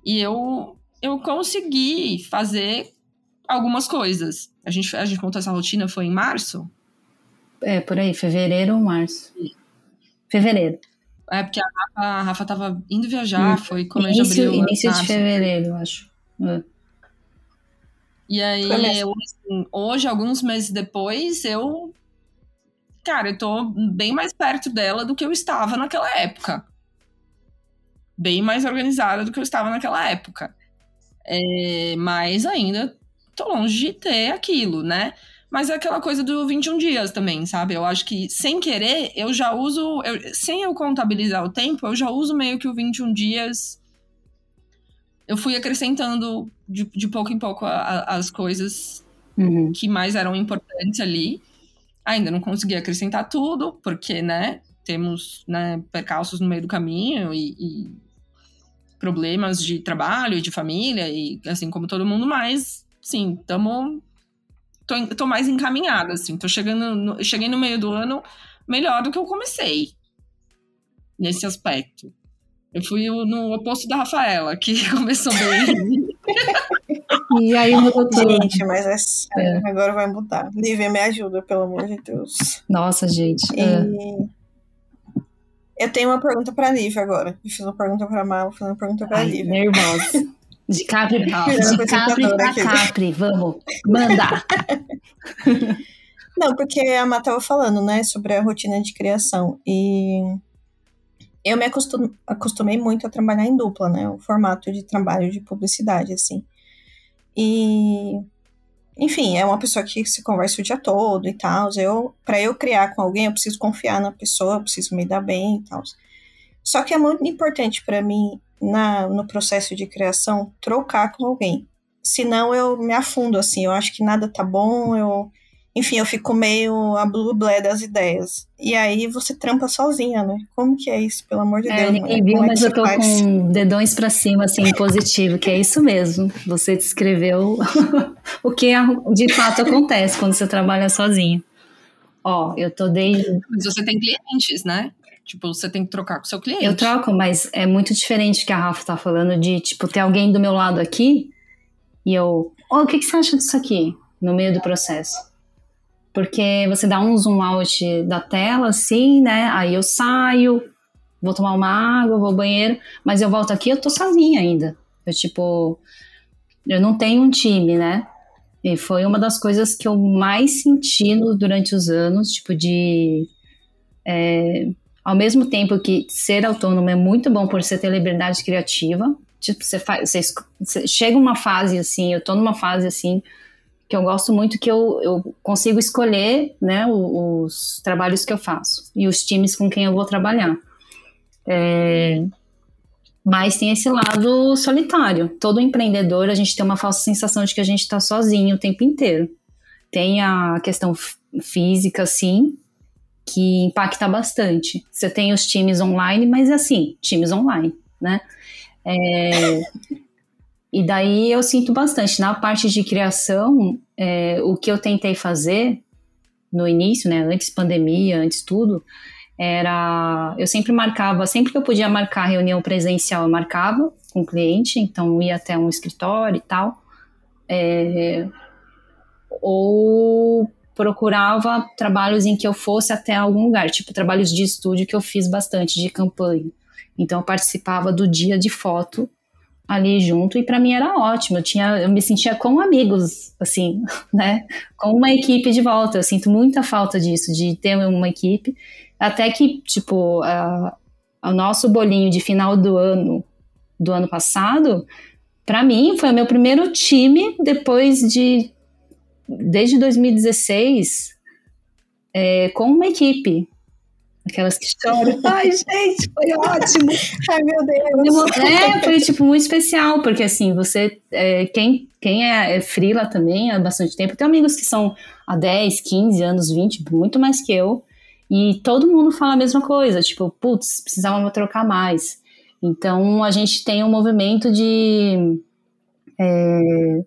E eu, eu consegui fazer algumas coisas. A gente, a gente montou essa rotina, foi em março. É, por aí, fevereiro ou março. Fevereiro. É, porque a Rafa, a Rafa tava indo viajar, Hum. foi começo de abril. início de fevereiro, eu acho. É. E aí, eu, assim, hoje, alguns meses depois, eu. Cara, eu tô bem mais perto dela do que eu estava naquela época. Bem mais organizada do que eu estava naquela época. É, mas ainda tô longe de ter aquilo, né? Mas é aquela coisa do 21 dias também, sabe? Eu acho que, sem querer, eu já uso. eu- sem eu contabilizar o tempo, eu já uso meio que o 21 dias. Eu fui acrescentando de, de pouco em pouco a- a- as coisas Uhum. que mais eram importantes ali. Ainda não consegui acrescentar tudo, porque, né, temos né, percalços no meio do caminho e, e problemas de trabalho e de família, e assim como todo mundo, mas, sim, estamos. Tô, tô mais encaminhada, assim, tô chegando. No, cheguei no meio do ano melhor do que eu comecei nesse aspecto. Eu fui no oposto da Rafaela, que começou bem. E aí mudou tudo. Gente, mas é sério, agora vai mudar. Lívia, me ajuda, pelo amor de Deus. Nossa, gente. E é. eu tenho uma pergunta pra Lívia agora. Eu fiz uma pergunta pra Mal, fazer uma pergunta pra Ai, Lívia. nervosa. De Capri, de Capri pra aqui. Capri, vamos, manda. Não, porque a Má tava falando, né, sobre a rotina de criação. E eu me acostum- acostumei muito a trabalhar em dupla, né? O formato de trabalho de publicidade, assim. E. Enfim, é uma pessoa que se conversa o dia todo e tal. Eu, para eu criar com alguém, eu preciso confiar na pessoa, eu preciso me dar bem e tal. Só que é muito importante para mim, na, no processo de criação, trocar com alguém. Senão eu me afundo, assim. Eu acho que nada tá bom, eu enfim, eu fico meio a blue blé das ideias. E aí você trampa sozinha, né? Como que é isso, pelo amor de É, Deus? ninguém viu, é mas eu tô faz? com dedões pra cima, assim, positivo, que é isso mesmo. Você descreveu o que de fato acontece quando você trabalha sozinho. Ó, eu tô desde. Mas você tem clientes, né? Tipo, você tem que trocar com o seu cliente. Eu troco, mas é muito diferente que a Rafa tá falando de, tipo, ter alguém do meu lado aqui e eu. Ó, o que, que você acha disso aqui? No meio do processo. Porque você dá um zoom out da tela, assim, né? Aí eu saio, vou tomar uma água, vou ao banheiro, mas eu volto aqui eu tô sozinha ainda. Eu, tipo, eu não tenho um time, né? E foi uma das coisas que eu mais senti no- durante os anos, tipo, de. é, ao mesmo tempo que ser autônomo é muito bom por você ter liberdade criativa. Tipo, você faz. Você, você chega uma fase assim, eu tô numa fase assim, que eu gosto muito que eu, eu consigo escolher né, o- os, trabalhos que eu faço e os times com quem eu vou trabalhar. É, mas tem esse lado solitário. Todo empreendedor, a gente tem uma falsa sensação de que a gente está sozinho o tempo inteiro. Tem a questão física, sim, que impacta bastante. Você tem os times online, mas assim, times online, né? É, e daí eu sinto bastante. Na parte de criação, é, o que eu tentei fazer no início, né, antes pandemia, antes tudo, era eu sempre marcava, sempre que eu podia marcar reunião presencial, eu marcava com o cliente, então ia até um escritório e tal. É, ou procurava trabalhos em que eu fosse até algum lugar, tipo trabalhos de estúdio que eu fiz bastante de campanha. Então eu participava do dia de foto ali junto e para mim era ótimo. Eu tinha, eu me sentia com amigos, assim, né? Com uma equipe de volta. Eu sinto muita falta disso, de ter uma equipe. Até que, tipo, a- o nosso bolinho de final do ano, do ano passado, para mim foi o meu primeiro time depois de desde 2016 é, com uma equipe. Aquelas que choram. Ai, gente, foi ótimo. Ai, meu Deus. É, foi tipo muito especial, porque assim, você. é, quem, quem é, é frila também há bastante tempo, tem amigos que são há 10, 15 anos, 20, muito mais que eu. E todo mundo fala a mesma coisa, tipo, putz, precisava trocar mais. Então a gente tem um movimento de Se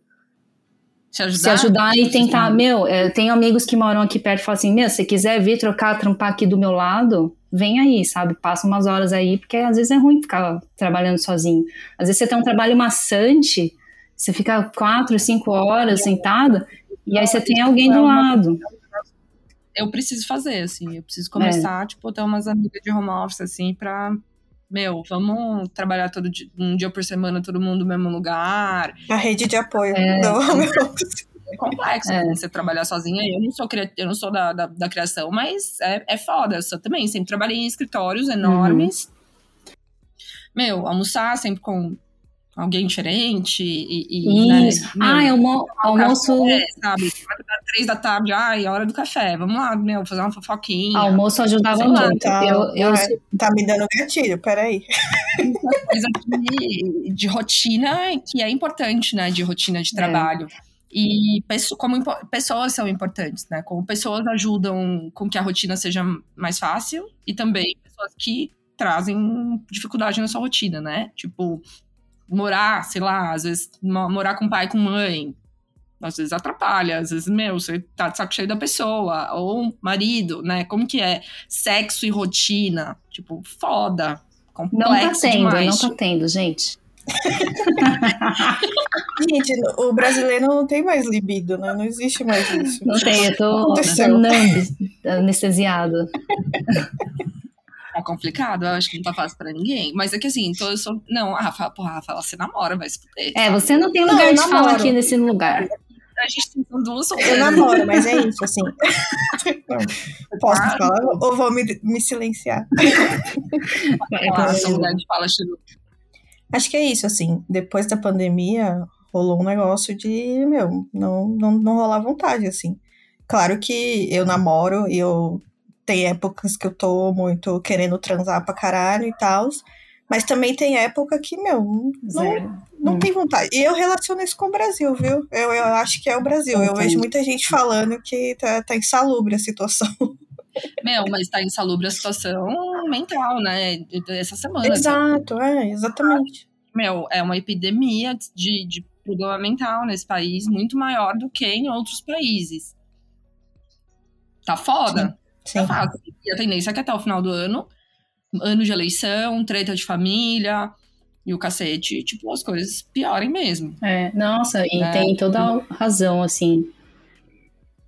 ajudar. se ajudar e tentar. Sim. Meu, é, tenho amigos que moram aqui perto e falam assim: Meu, se quiser vir trocar, trampar aqui do meu lado, vem aí, sabe? Passa umas horas aí, porque às vezes é ruim ficar trabalhando sozinho. Às vezes você tem um trabalho maçante, você fica quatro, cinco horas sentada, e aí você tem alguém do lado. Eu preciso fazer, assim. Eu É. preciso começar, tipo, ter umas amigas de home office, assim, pra. Meu, vamos trabalhar todo dia, um dia por semana, todo mundo no mesmo lugar. A rede de apoio É. meu É complexo É. você trabalhar sozinha. Eu não sou, eu não sou da, da, da criação, mas é, é foda. Eu sou também. Sempre trabalhei em escritórios enormes. Meu, almoçar sempre com alguém diferente. E, e, né, Isso. meu, Ah, é almo almoço. café, sabe? Três da tarde, ai, é hora do café. Vamos lá, meu, fazer uma fofoquinha. Almoço ajudava lá, muito. Tá, Eu, eu, Ai, tá me dando gatilho, peraí. coisa de, de rotina que é importante, né? De rotina de É. trabalho. E pesso- como pessoas são importantes, né? Como pessoas ajudam com que a rotina seja mais fácil e também pessoas que trazem dificuldade na sua rotina, né? Tipo, morar, sei lá, às vezes mo- morar com pai e com mãe, às vezes atrapalha, às vezes, meu, você tá de saco cheio da pessoa, ou marido, né? Como que é sexo e rotina? Tipo, foda. não Complexo tá tendo, demais. não tá tendo, gente. Gente, o brasileiro não tem mais libido, né? Não existe mais isso. Não tem, eu tô nambi, anestesiada. Tá complicado, eu acho que não tá fácil pra ninguém. Mas é que assim, então eu sou. Não, a Rafa, porra, a Rafa, ela se namora, vai se fuder. É, você não tem Não, lugar eu de fala namoro. aqui nesse lugar. A gente tem duas Eu solteiras. namoro, mas é isso, assim. Posso Ah, falar ou vou me, me silenciar? Ah, essa lugar de fala. Acho que é isso, assim. Depois da pandemia, rolou um negócio de, meu, não, não, não rolar vontade, assim. Claro que eu namoro e eu tem épocas que eu tô muito querendo transar pra caralho e tal. Mas também tem época que, meu, não, Zero. não Hum. tem vontade. E eu relaciono isso com o Brasil, viu? Eu, eu acho que é o Brasil. Eu Entendi. vejo muita gente falando que tá, tá insalubre a situação. Meu, mas tá insalubre a situação mental, né? Essa semana. Exato, é, exatamente. Meu, é uma epidemia de, de problema mental nesse país muito maior do que em outros países. Tá foda? Sim. Tá fácil. E a tendência é que até o final do ano, ano de eleição, treta de família e o cacete, tipo, as coisas piorem mesmo. É, nossa, e É. tem toda a razão, assim.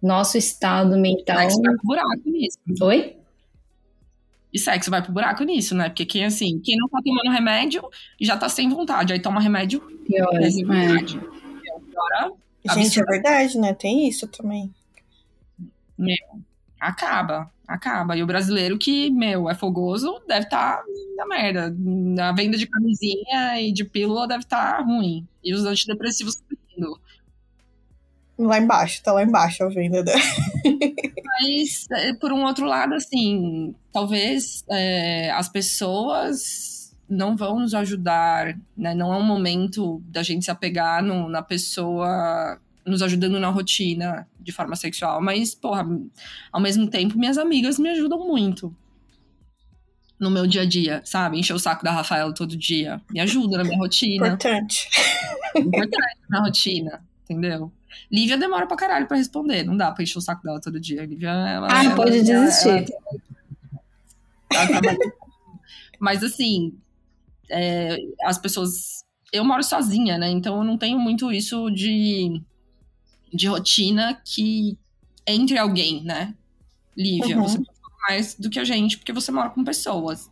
Nosso estado mental. Sexo vai pro buraco nisso. Oi? E sexo vai pro buraco nisso, né? Porque quem, assim, quem não tá tomando remédio já tá sem vontade. Aí toma remédio, Pior. é sem É. vontade. Agora Gente, é Absurdo. verdade, né? Tem isso também. Acaba, acaba. E o brasileiro que, meu, é fogoso, deve estar na merda. Na venda de camisinha e de pílula deve estar ruim. E os antidepressivos subindo. Lá embaixo, tá lá embaixo a venda. Da... Mas, é, por um outro lado, assim, talvez é, as pessoas não vão nos ajudar, né? Não é um momento da gente se apegar no- na pessoa nos ajudando na rotina de forma sexual. Mas, porra, ao mesmo tempo, minhas amigas me ajudam muito. No meu dia a dia, sabe? Encher o saco da Rafaela todo dia. Me ajuda na minha rotina. Importante. importante na rotina, entendeu? Lívia demora pra caralho pra responder. Não dá pra encher o saco dela todo dia. Lívia, ela, Ah, ela- pode ela- desistir. ela- trabalha- Mas assim, é, as pessoas. Eu moro sozinha, né? Então eu não tenho muito isso de, de rotina que entre alguém, né? Lívia, Uhum. você pode mais do que a gente, porque você mora com pessoas.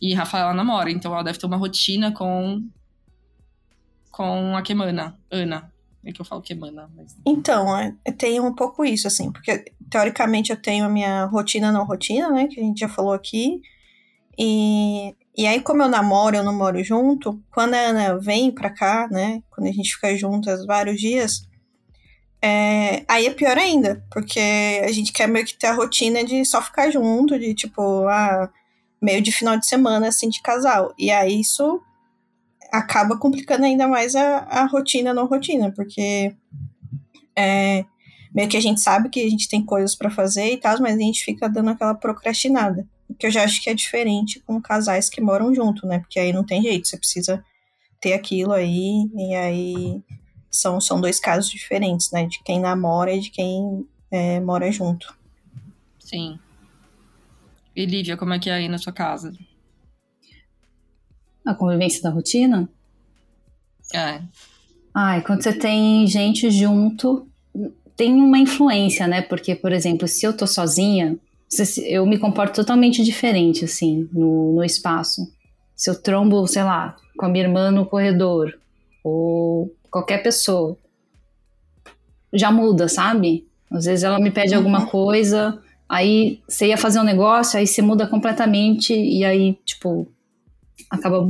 E Rafaela namora, então ela deve ter uma rotina com com a Kemana, Ana. É que eu falo Kemana, mas Então, é, tem um pouco isso, assim, porque teoricamente eu tenho a minha rotina não rotina, né? Que a gente já falou aqui. E, e aí, como eu namoro, eu não moro junto, quando a Ana vem pra cá, né? Quando a gente fica juntas vários dias, é, aí é pior ainda, porque a gente quer meio que ter a rotina de só ficar junto, de tipo, ah, meio de final de semana, assim, de casal. E aí isso acaba complicando ainda mais a, a rotina não rotina, porque é, meio que a gente sabe que a gente tem coisas pra fazer e tal, mas a gente fica dando aquela procrastinada. Que eu já acho que é diferente com casais que moram junto, né? Porque aí não tem jeito, você precisa ter aquilo aí, e aí são, são dois casos diferentes, né? De quem namora e de quem é, mora junto. sim. E Lívia, como é que é aí na sua casa? A convivência da rotina? É, Ai, quando você tem gente junto, tem uma influência, né? Porque, por exemplo, se eu tô sozinha, eu me comporto totalmente diferente, assim, no, no espaço. Se eu trombo, sei lá, com a minha irmã no corredor, ou qualquer pessoa, já muda, sabe? Às vezes ela me pede alguma coisa, aí você ia fazer um negócio, aí você muda completamente, e aí, tipo, acaba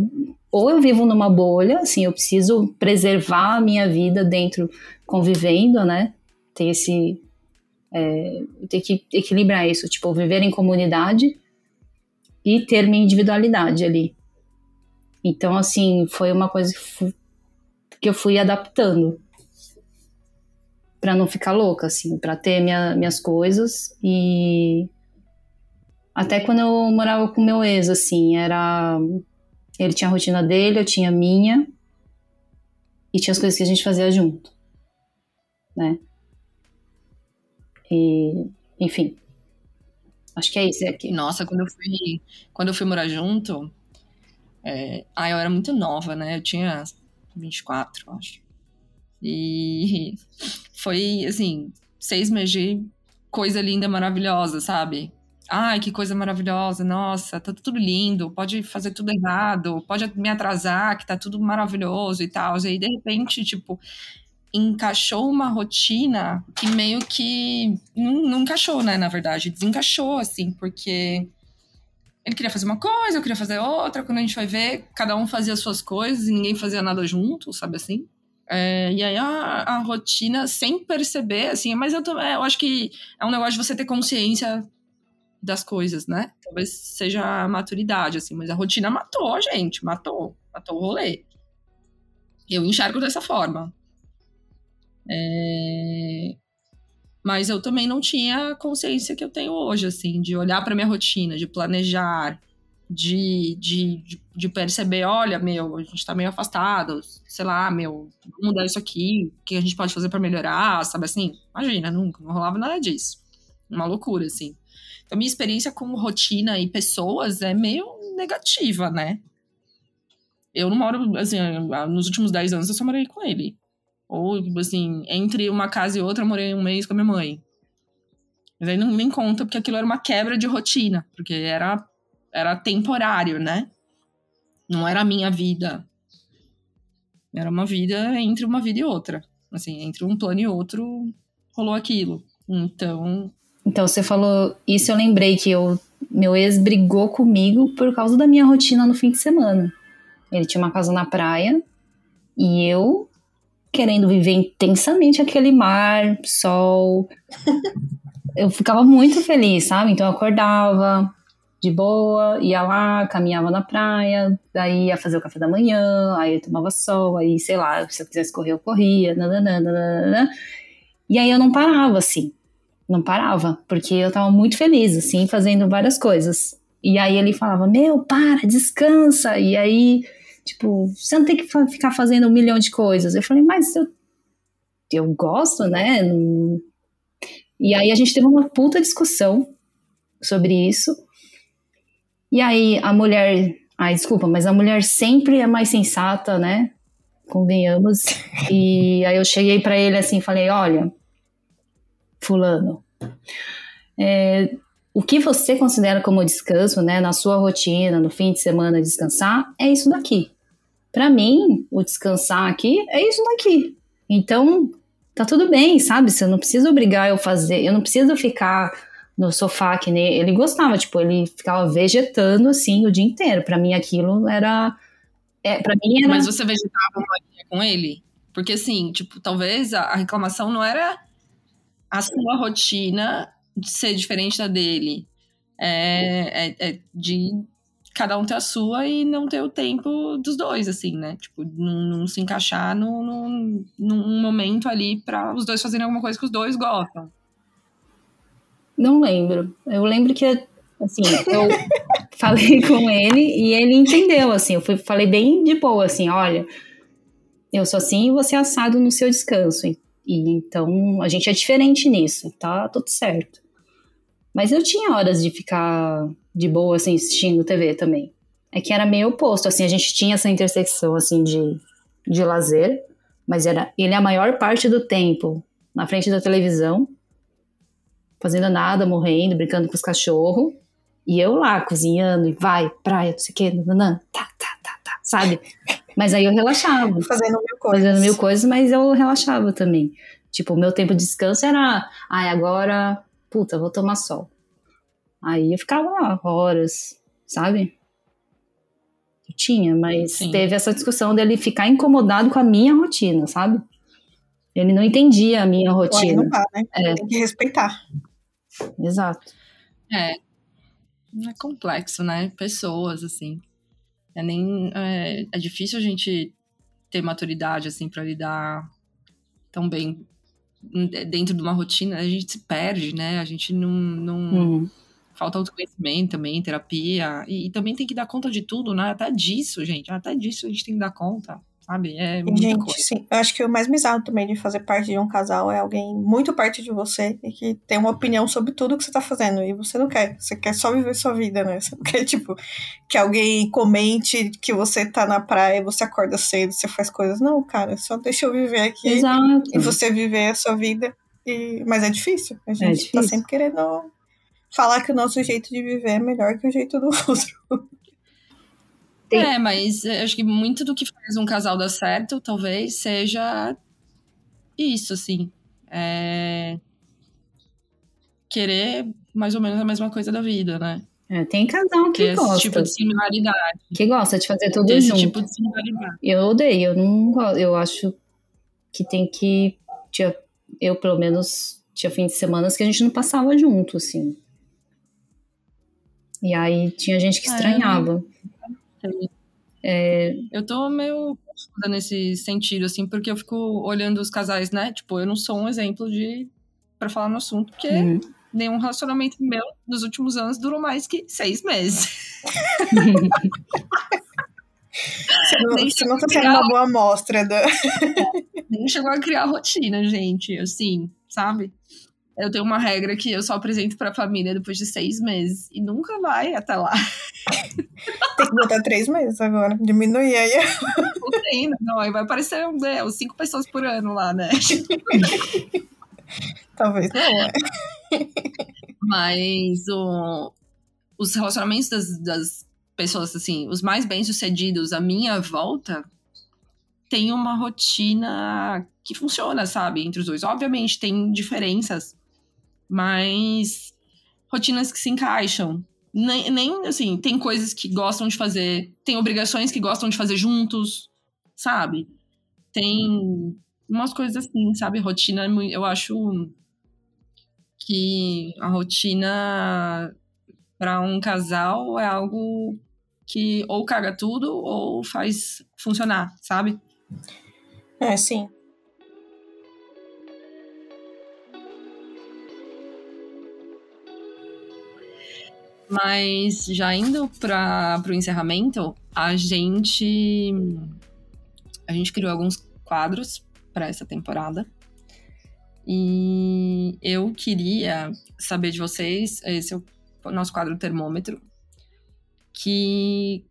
ou eu vivo numa bolha, assim, eu preciso preservar a minha vida dentro, convivendo, né? Ter esse. É, ter que equilibrar isso, tipo, viver em comunidade e ter minha individualidade ali. Então, assim, foi uma coisa que, eu fui adaptando para não ficar louca, assim, para ter minha- minhas coisas e até quando eu morava com meu ex, assim, era ele tinha a rotina dele, eu tinha a minha. E tinha as coisas que a gente fazia junto. Né? E, enfim. Acho que é isso. É que, Nossa, quando eu fui, quando eu fui morar junto, é, ah, eu era muito nova, né? Eu tinha 24, eu acho. E foi, assim, seis meses de coisa linda, maravilhosa, sabe? ai, que coisa maravilhosa, nossa, tá tudo lindo, pode fazer tudo errado, pode me atrasar, que tá tudo maravilhoso e tal. E aí, de repente, tipo, encaixou uma rotina que meio que não, não encaixou, né, na verdade, desencaixou, assim, porque ele queria fazer uma coisa, eu queria fazer outra, quando a gente vai ver, cada um fazia as suas coisas e ninguém fazia nada junto, sabe assim? É, e aí a, a, rotina, sem perceber, assim, mas eu, eu acho que é um negócio de você ter consciência das coisas, né? Talvez seja a maturidade, assim, mas a rotina matou a gente, matou, matou o rolê. Eu enxergo dessa forma. É... Mas eu também não tinha a consciência que eu tenho hoje, assim, de olhar para minha rotina, de planejar, de, de, de, perceber, olha, meu, a gente tá meio afastado, sei lá, meu, mudar isso aqui, o que a gente pode fazer para melhorar, sabe assim? Imagina, nunca, não rolava nada disso. Uma loucura, assim. Então, minha experiência com rotina e pessoas é meio negativa, né? Eu não moro, assim, nos últimos 10 anos eu só morei com ele. Ou, assim, entre uma casa e outra eu morei um mês com a minha mãe. Mas aí não nem conta, porque aquilo era uma quebra de rotina, porque era, era temporário, né? Não era a minha vida. Era uma vida entre uma vida e outra. Assim, entre um plano e outro, rolou aquilo. Então, então, você falou isso, eu lembrei que eu, meu ex brigou comigo por causa da minha rotina no fim de semana. Ele tinha uma casa na praia e eu querendo viver intensamente aquele mar, sol. eu ficava muito feliz, sabe? Então eu acordava de boa, ia lá, caminhava na praia, daí ia fazer o café da manhã, aí eu tomava sol, aí sei lá, se eu quisesse correr eu corria, nananana, e aí eu não parava assim não parava, porque eu tava muito feliz, assim, fazendo várias coisas. E aí ele falava: Meu, para, descansa. E aí, tipo, você não tem que ficar fazendo um milhão de coisas. Eu falei: Mas eu, eu gosto, né? E aí a gente teve uma puta discussão sobre isso. E aí a mulher. Ai, desculpa, mas a mulher sempre é mais sensata, né? Convenhamos. E aí eu cheguei para ele assim falei: Olha fulano. É, o que você considera como descanso, né, na sua rotina, no fim de semana, descansar, é isso daqui. Para mim, o descansar aqui é isso daqui. Então, tá tudo bem, sabe? Você não precisa obrigar eu fazer, eu não preciso ficar no sofá que nem ele gostava, tipo, ele ficava vegetando assim o dia inteiro. Para mim aquilo era é, para mim era Mas você vegetava com ele? Porque assim, tipo, talvez a, a reclamação não era a sua rotina de ser diferente da dele. É, é, é, de cada um ter a sua e não ter o tempo dos dois, assim, né? Tipo, não, não se encaixar no, no, num momento ali para os dois fazerem alguma coisa que os dois gostam. Não lembro. Eu lembro que, assim, eu falei com ele e ele entendeu, assim. Eu fui, falei bem de boa, assim, olha, eu sou assim e você é assado no seu descanso. E então a gente é diferente nisso, tá tudo certo. Mas eu tinha horas de ficar de boa assim assistindo TV também. É que era meio oposto, assim, a gente tinha essa intersecção assim de de lazer, mas era ele a maior parte do tempo na frente da televisão, fazendo nada, morrendo, brincando com os cachorros, e eu lá cozinhando e vai, praia, não sei o que, nanã, tá, tá, tá, tá, sabe? Mas aí eu relaxava. Fazendo mil coisas. Fazendo mil coisas, mas eu relaxava também. Tipo, o meu tempo de descanso era, ai, agora, puta, vou tomar sol. Aí eu ficava lá horas, sabe? Eu tinha, mas Sim. teve essa discussão dele ficar incomodado com a minha rotina, sabe? Ele não entendia a minha rotina. não dá, né? É. Tem que respeitar. Exato. É. É complexo, né? Pessoas, assim. É nem. É, é difícil a gente ter maturidade, assim, para lidar tão bem dentro de uma rotina. A gente se perde, né? A gente não. não uhum. Falta autoconhecimento também, terapia. E, e, também tem que dar conta de tudo, né? Até disso, gente. Até disso a gente tem que dar conta sabe? É muita Gente, coisa. sim. Eu acho que o mais bizarro também de fazer parte de um casal é alguém muito parte de você e que tem uma opinião sobre tudo que você tá fazendo e você não quer. Você quer só viver sua vida, né? Você não quer, tipo, que alguém comente que você tá na praia, você acorda cedo, você faz coisas. Não, cara, só deixa eu viver aqui Exato. e você viver a sua vida. E... Mas é difícil. A gente é difícil. tá sempre querendo falar que o nosso jeito de viver é melhor que o jeito do outro. Tem... É, mas acho que muito do que faz um casal dar certo, talvez, seja isso, assim. É... Querer mais ou menos a mesma coisa da vida, né? É, tem casal que gosta. Esse tipo de similaridade. Que gosta de fazer tudo esse junto. tipo de similaridade. Eu odeio, eu não gosto. Eu acho que tem que. Tinha, eu, pelo menos, tinha fim de semana que a gente não passava junto, assim. E aí tinha gente que é, É, Eu tô meio confusa nesse sentido, assim, porque eu fico olhando os casais, né? Tipo, eu não sou um exemplo de. para falar no assunto, porque uhum. nenhum relacionamento meu nos últimos anos durou mais que seis meses. Você não, você não tá sendo uma boa amostra. Da... Nem chegou a criar rotina, gente, assim, sabe? Eu tenho uma regra que eu só apresento pra família depois de seis meses. E nunca vai até lá. Tem que botar três meses agora. Diminuir aí. Não, não, aí vai aparecer né, cinco pessoas por ano lá, né? Talvez não, é. Mas o, os relacionamentos das, das pessoas, assim, os mais bem-sucedidos à minha volta, tem uma rotina que funciona, sabe, entre os dois. Obviamente, tem diferenças mas rotinas que se encaixam. Nem, nem, assim, tem coisas que gostam de fazer, tem obrigações que gostam de fazer juntos, sabe? Tem umas coisas assim, sabe? Rotina, eu acho que a rotina para um casal é algo que ou caga tudo ou faz funcionar, sabe? É, sim. Mas já indo para o encerramento, a gente a gente criou alguns quadros para essa temporada. E eu queria saber de vocês, esse é o nosso quadro termômetro, que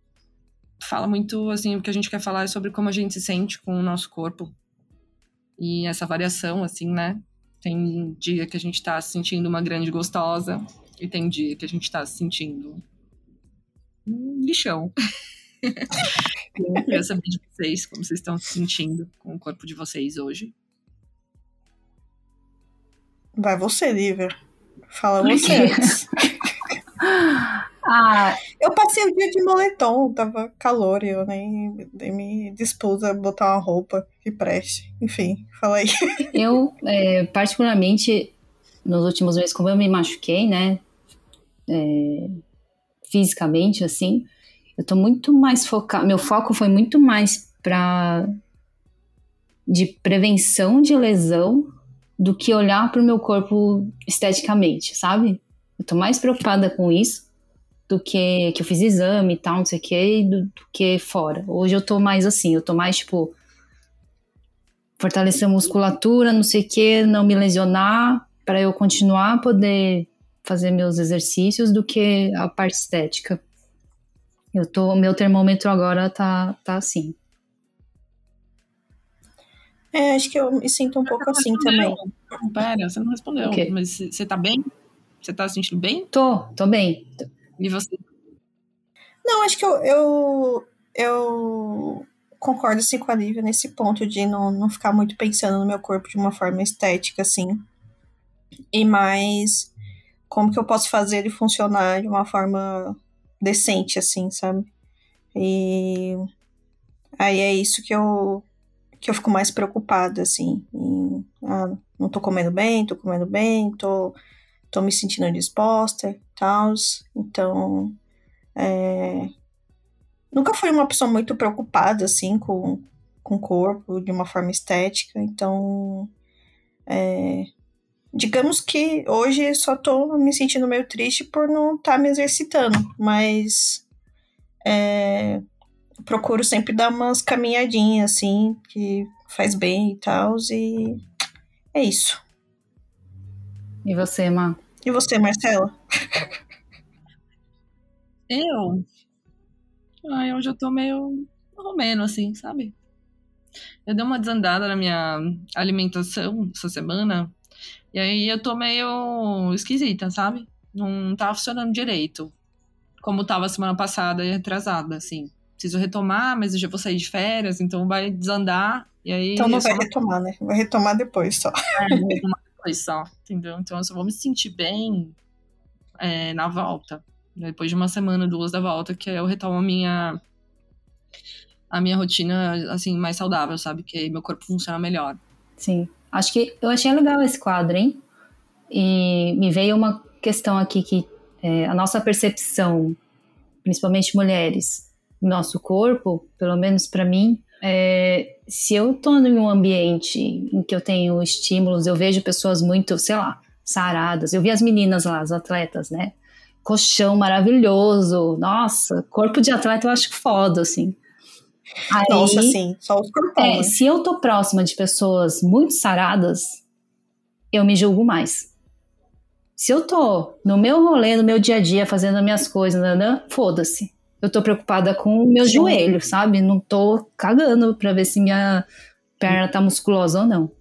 fala muito assim, o que a gente quer falar é sobre como a gente se sente com o nosso corpo. E essa variação assim, né? Tem dia que a gente tá se sentindo uma grande gostosa, e tem dia que a gente tá se sentindo um lixão. eu queria saber de vocês, como vocês estão se sentindo com o corpo de vocês hoje. Vai você, Lívia. Fala você ah, eu passei o dia de moletom, tava calor e eu nem, nem me dispus a botar uma roupa que preste. Enfim, fala aí. Eu, é, particularmente, nos últimos meses, como eu me machuquei, né? É, fisicamente, assim, eu tô muito mais focado. Meu foco foi muito mais para de prevenção de lesão do que olhar para o meu corpo esteticamente, sabe? Eu tô mais preocupada com isso do que que eu fiz exame e tal, não sei o que, do, do, que fora. Hoje eu tô mais assim, eu tô mais tipo fortalecer a musculatura, não sei o que, não me lesionar, para eu continuar poder fazer meus exercícios do que a parte estética. Eu tô, meu termômetro agora tá, tá assim. É, acho que eu me sinto um pouco assim também. Pera, você não respondeu. Mas você tá bem? Você tá se sentindo bem? Tô, tô bem. E você? Não, acho que eu, eu, eu concordo sim com a Lívia nesse ponto de não, não ficar muito pensando no meu corpo de uma forma estética, assim. E mais como que eu posso fazer ele funcionar de uma forma decente, assim, sabe? E aí é isso que eu que eu fico mais preocupada, assim. Em, ah, não tô comendo bem, tô comendo bem, tô, tô me sentindo disposta e tal. Então, é, nunca fui uma pessoa muito preocupada, assim, com, com o corpo, de uma forma estética. Então, é, Digamos que hoje só tô me sentindo meio triste por não estar tá me exercitando, mas é, procuro sempre dar umas caminhadinhas assim, que faz bem e tal, e é isso. E você, Má? E você, Marcela? Eu? Ai, hoje eu tô meio romeno, assim, sabe? Eu dei uma desandada na minha alimentação essa semana. E aí eu tô meio esquisita, sabe? não tá funcionando direito. Como tava semana passada e atrasada, assim. Preciso retomar, mas eu já vou sair de férias, então vai desandar. E aí. Então não eu vai só- retomar, né? Vai retomar depois só. É, vou retomar depois só, entendeu? Então eu só vou me sentir bem é, na volta. Depois de uma semana, duas da volta, que eu retomo a minha a minha rotina, assim, mais saudável, sabe? Que meu corpo funciona melhor. Sim. Acho que eu achei legal esse quadro, hein? E me veio uma questão aqui que é, a nossa percepção, principalmente mulheres, do nosso corpo, pelo menos para mim, é, se eu tô em um ambiente em que eu tenho estímulos, eu vejo pessoas muito, sei lá, saradas. Eu vi as meninas lá, as atletas, né? Colchão maravilhoso. Nossa, corpo de atleta eu acho foda, assim. Aí- Nossa, sim. Só os corpões. é, se eu tô próxima de pessoas muito saradas, eu me julgo mais. Se eu tô no meu rolê, no meu dia a dia, fazendo as minhas coisas, nanã, foda-se. Eu tô preocupada com o meu Sim. joelho, sabe? Não tô cagando pra ver se minha perna tá musculosa ou não.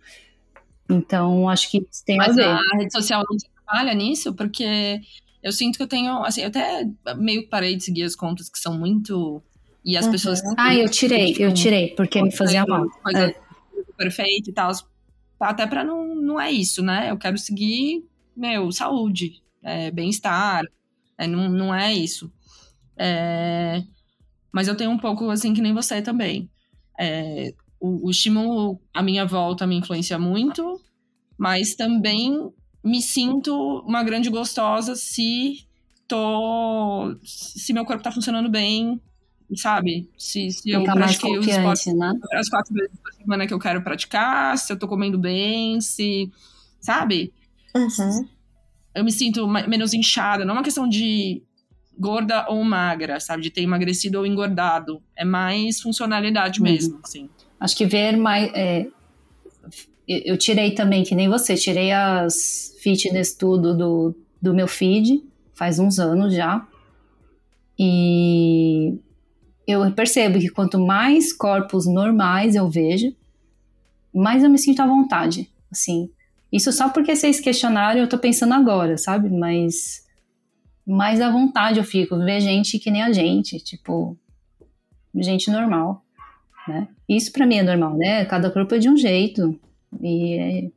Então, acho que isso tem Mas a ver. a rede social não trabalha nisso, porque eu sinto que eu tenho, assim, eu até meio que parei de seguir as contas que são muito. E as Uhum. pessoas. Ah, eu tirei, eu tirei, porque me fazia mal. Coisa perfeita e tal. Até pra não. Não é isso, né? Eu quero seguir, meu, saúde, é, bem-estar. É, não, não é isso. É, mas eu tenho um pouco assim que nem você também. É, o, o estímulo à minha volta me influencia muito, mas também me sinto uma grande gostosa se tô. se meu corpo tá funcionando bem, sabe? Se, se eu pratiquei os esportes né? as quatro vezes por semana que eu quero praticar, se eu tô comendo bem, se. Sabe? Uhum. Eu me sinto menos inchada. Não é uma questão de gorda ou magra, sabe? De ter emagrecido ou engordado. É mais funcionalidade Uhum. mesmo, assim. Acho que ver mais. é, eu eu tirei também, que nem você, tirei as fitness tudo do, do meu feed, faz uns anos já. E eu percebo que quanto mais corpos normais eu vejo, mais eu me sinto à vontade. Assim, isso só porque vocês questionaram, eu tô pensando agora, sabe? Mas mais à vontade eu fico, ver gente que nem a gente, tipo, gente normal né? Isso pra mim é normal, né? Cada corpo é de um jeito e é-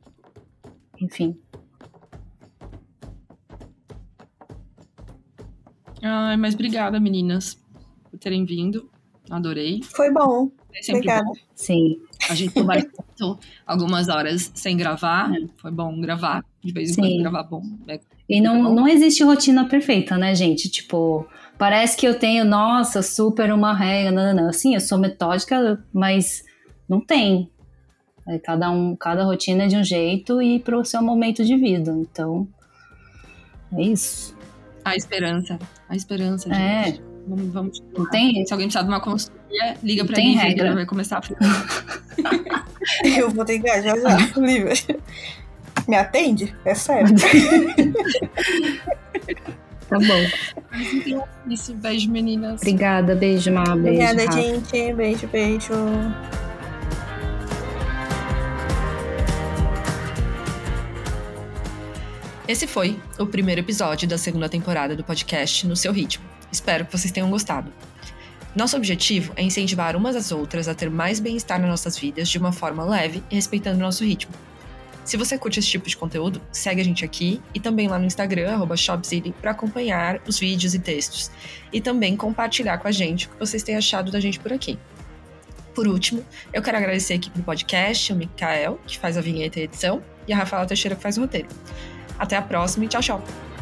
enfim. Ai, mas obrigada, meninas, por terem vindo. Adorei. Foi bom. É sempre Obrigada. bom. Sim, A gente conversou algumas horas sem gravar. Foi bom gravar. De vez em Sim. quando gravar bom. É E não, não existe rotina perfeita, né, gente? Tipo, parece que eu tenho, nossa, super uma regra, não, não, não. Sim, eu sou metódica, mas não tem. É, cada, um, cada rotina é de um jeito e pro seu momento de vida. Então, é isso. A esperança. A esperança, É. Vamos, vamos Não tem, Se alguém precisar de uma consultoria, liga pra tem mim, regra. Vai começar a Eu vou ter que já já, Lívia. Me atende? É sério. tá bom. Isso, beijo, meninas. Obrigada, beijo, Má, beijo. Obrigada, Rafa. gente. Beijo, beijo. Esse foi o primeiro episódio da segunda temporada do podcast No Seu Ritmo. Espero que vocês tenham gostado. Nosso objetivo é incentivar umas às outras a ter mais bem-estar nas nossas vidas de uma forma leve e respeitando o nosso ritmo. Se você curte esse tipo de conteúdo, segue a gente aqui e também lá no Instagram, ShopZilly, para acompanhar os vídeos e textos. E também compartilhar com a gente o que vocês têm achado da gente por aqui. Por último, eu quero agradecer a equipe do podcast, o Mikael, que faz a vinheta e a edição, e a Rafaela Teixeira, que faz o roteiro. Até a próxima e tchau, tchau!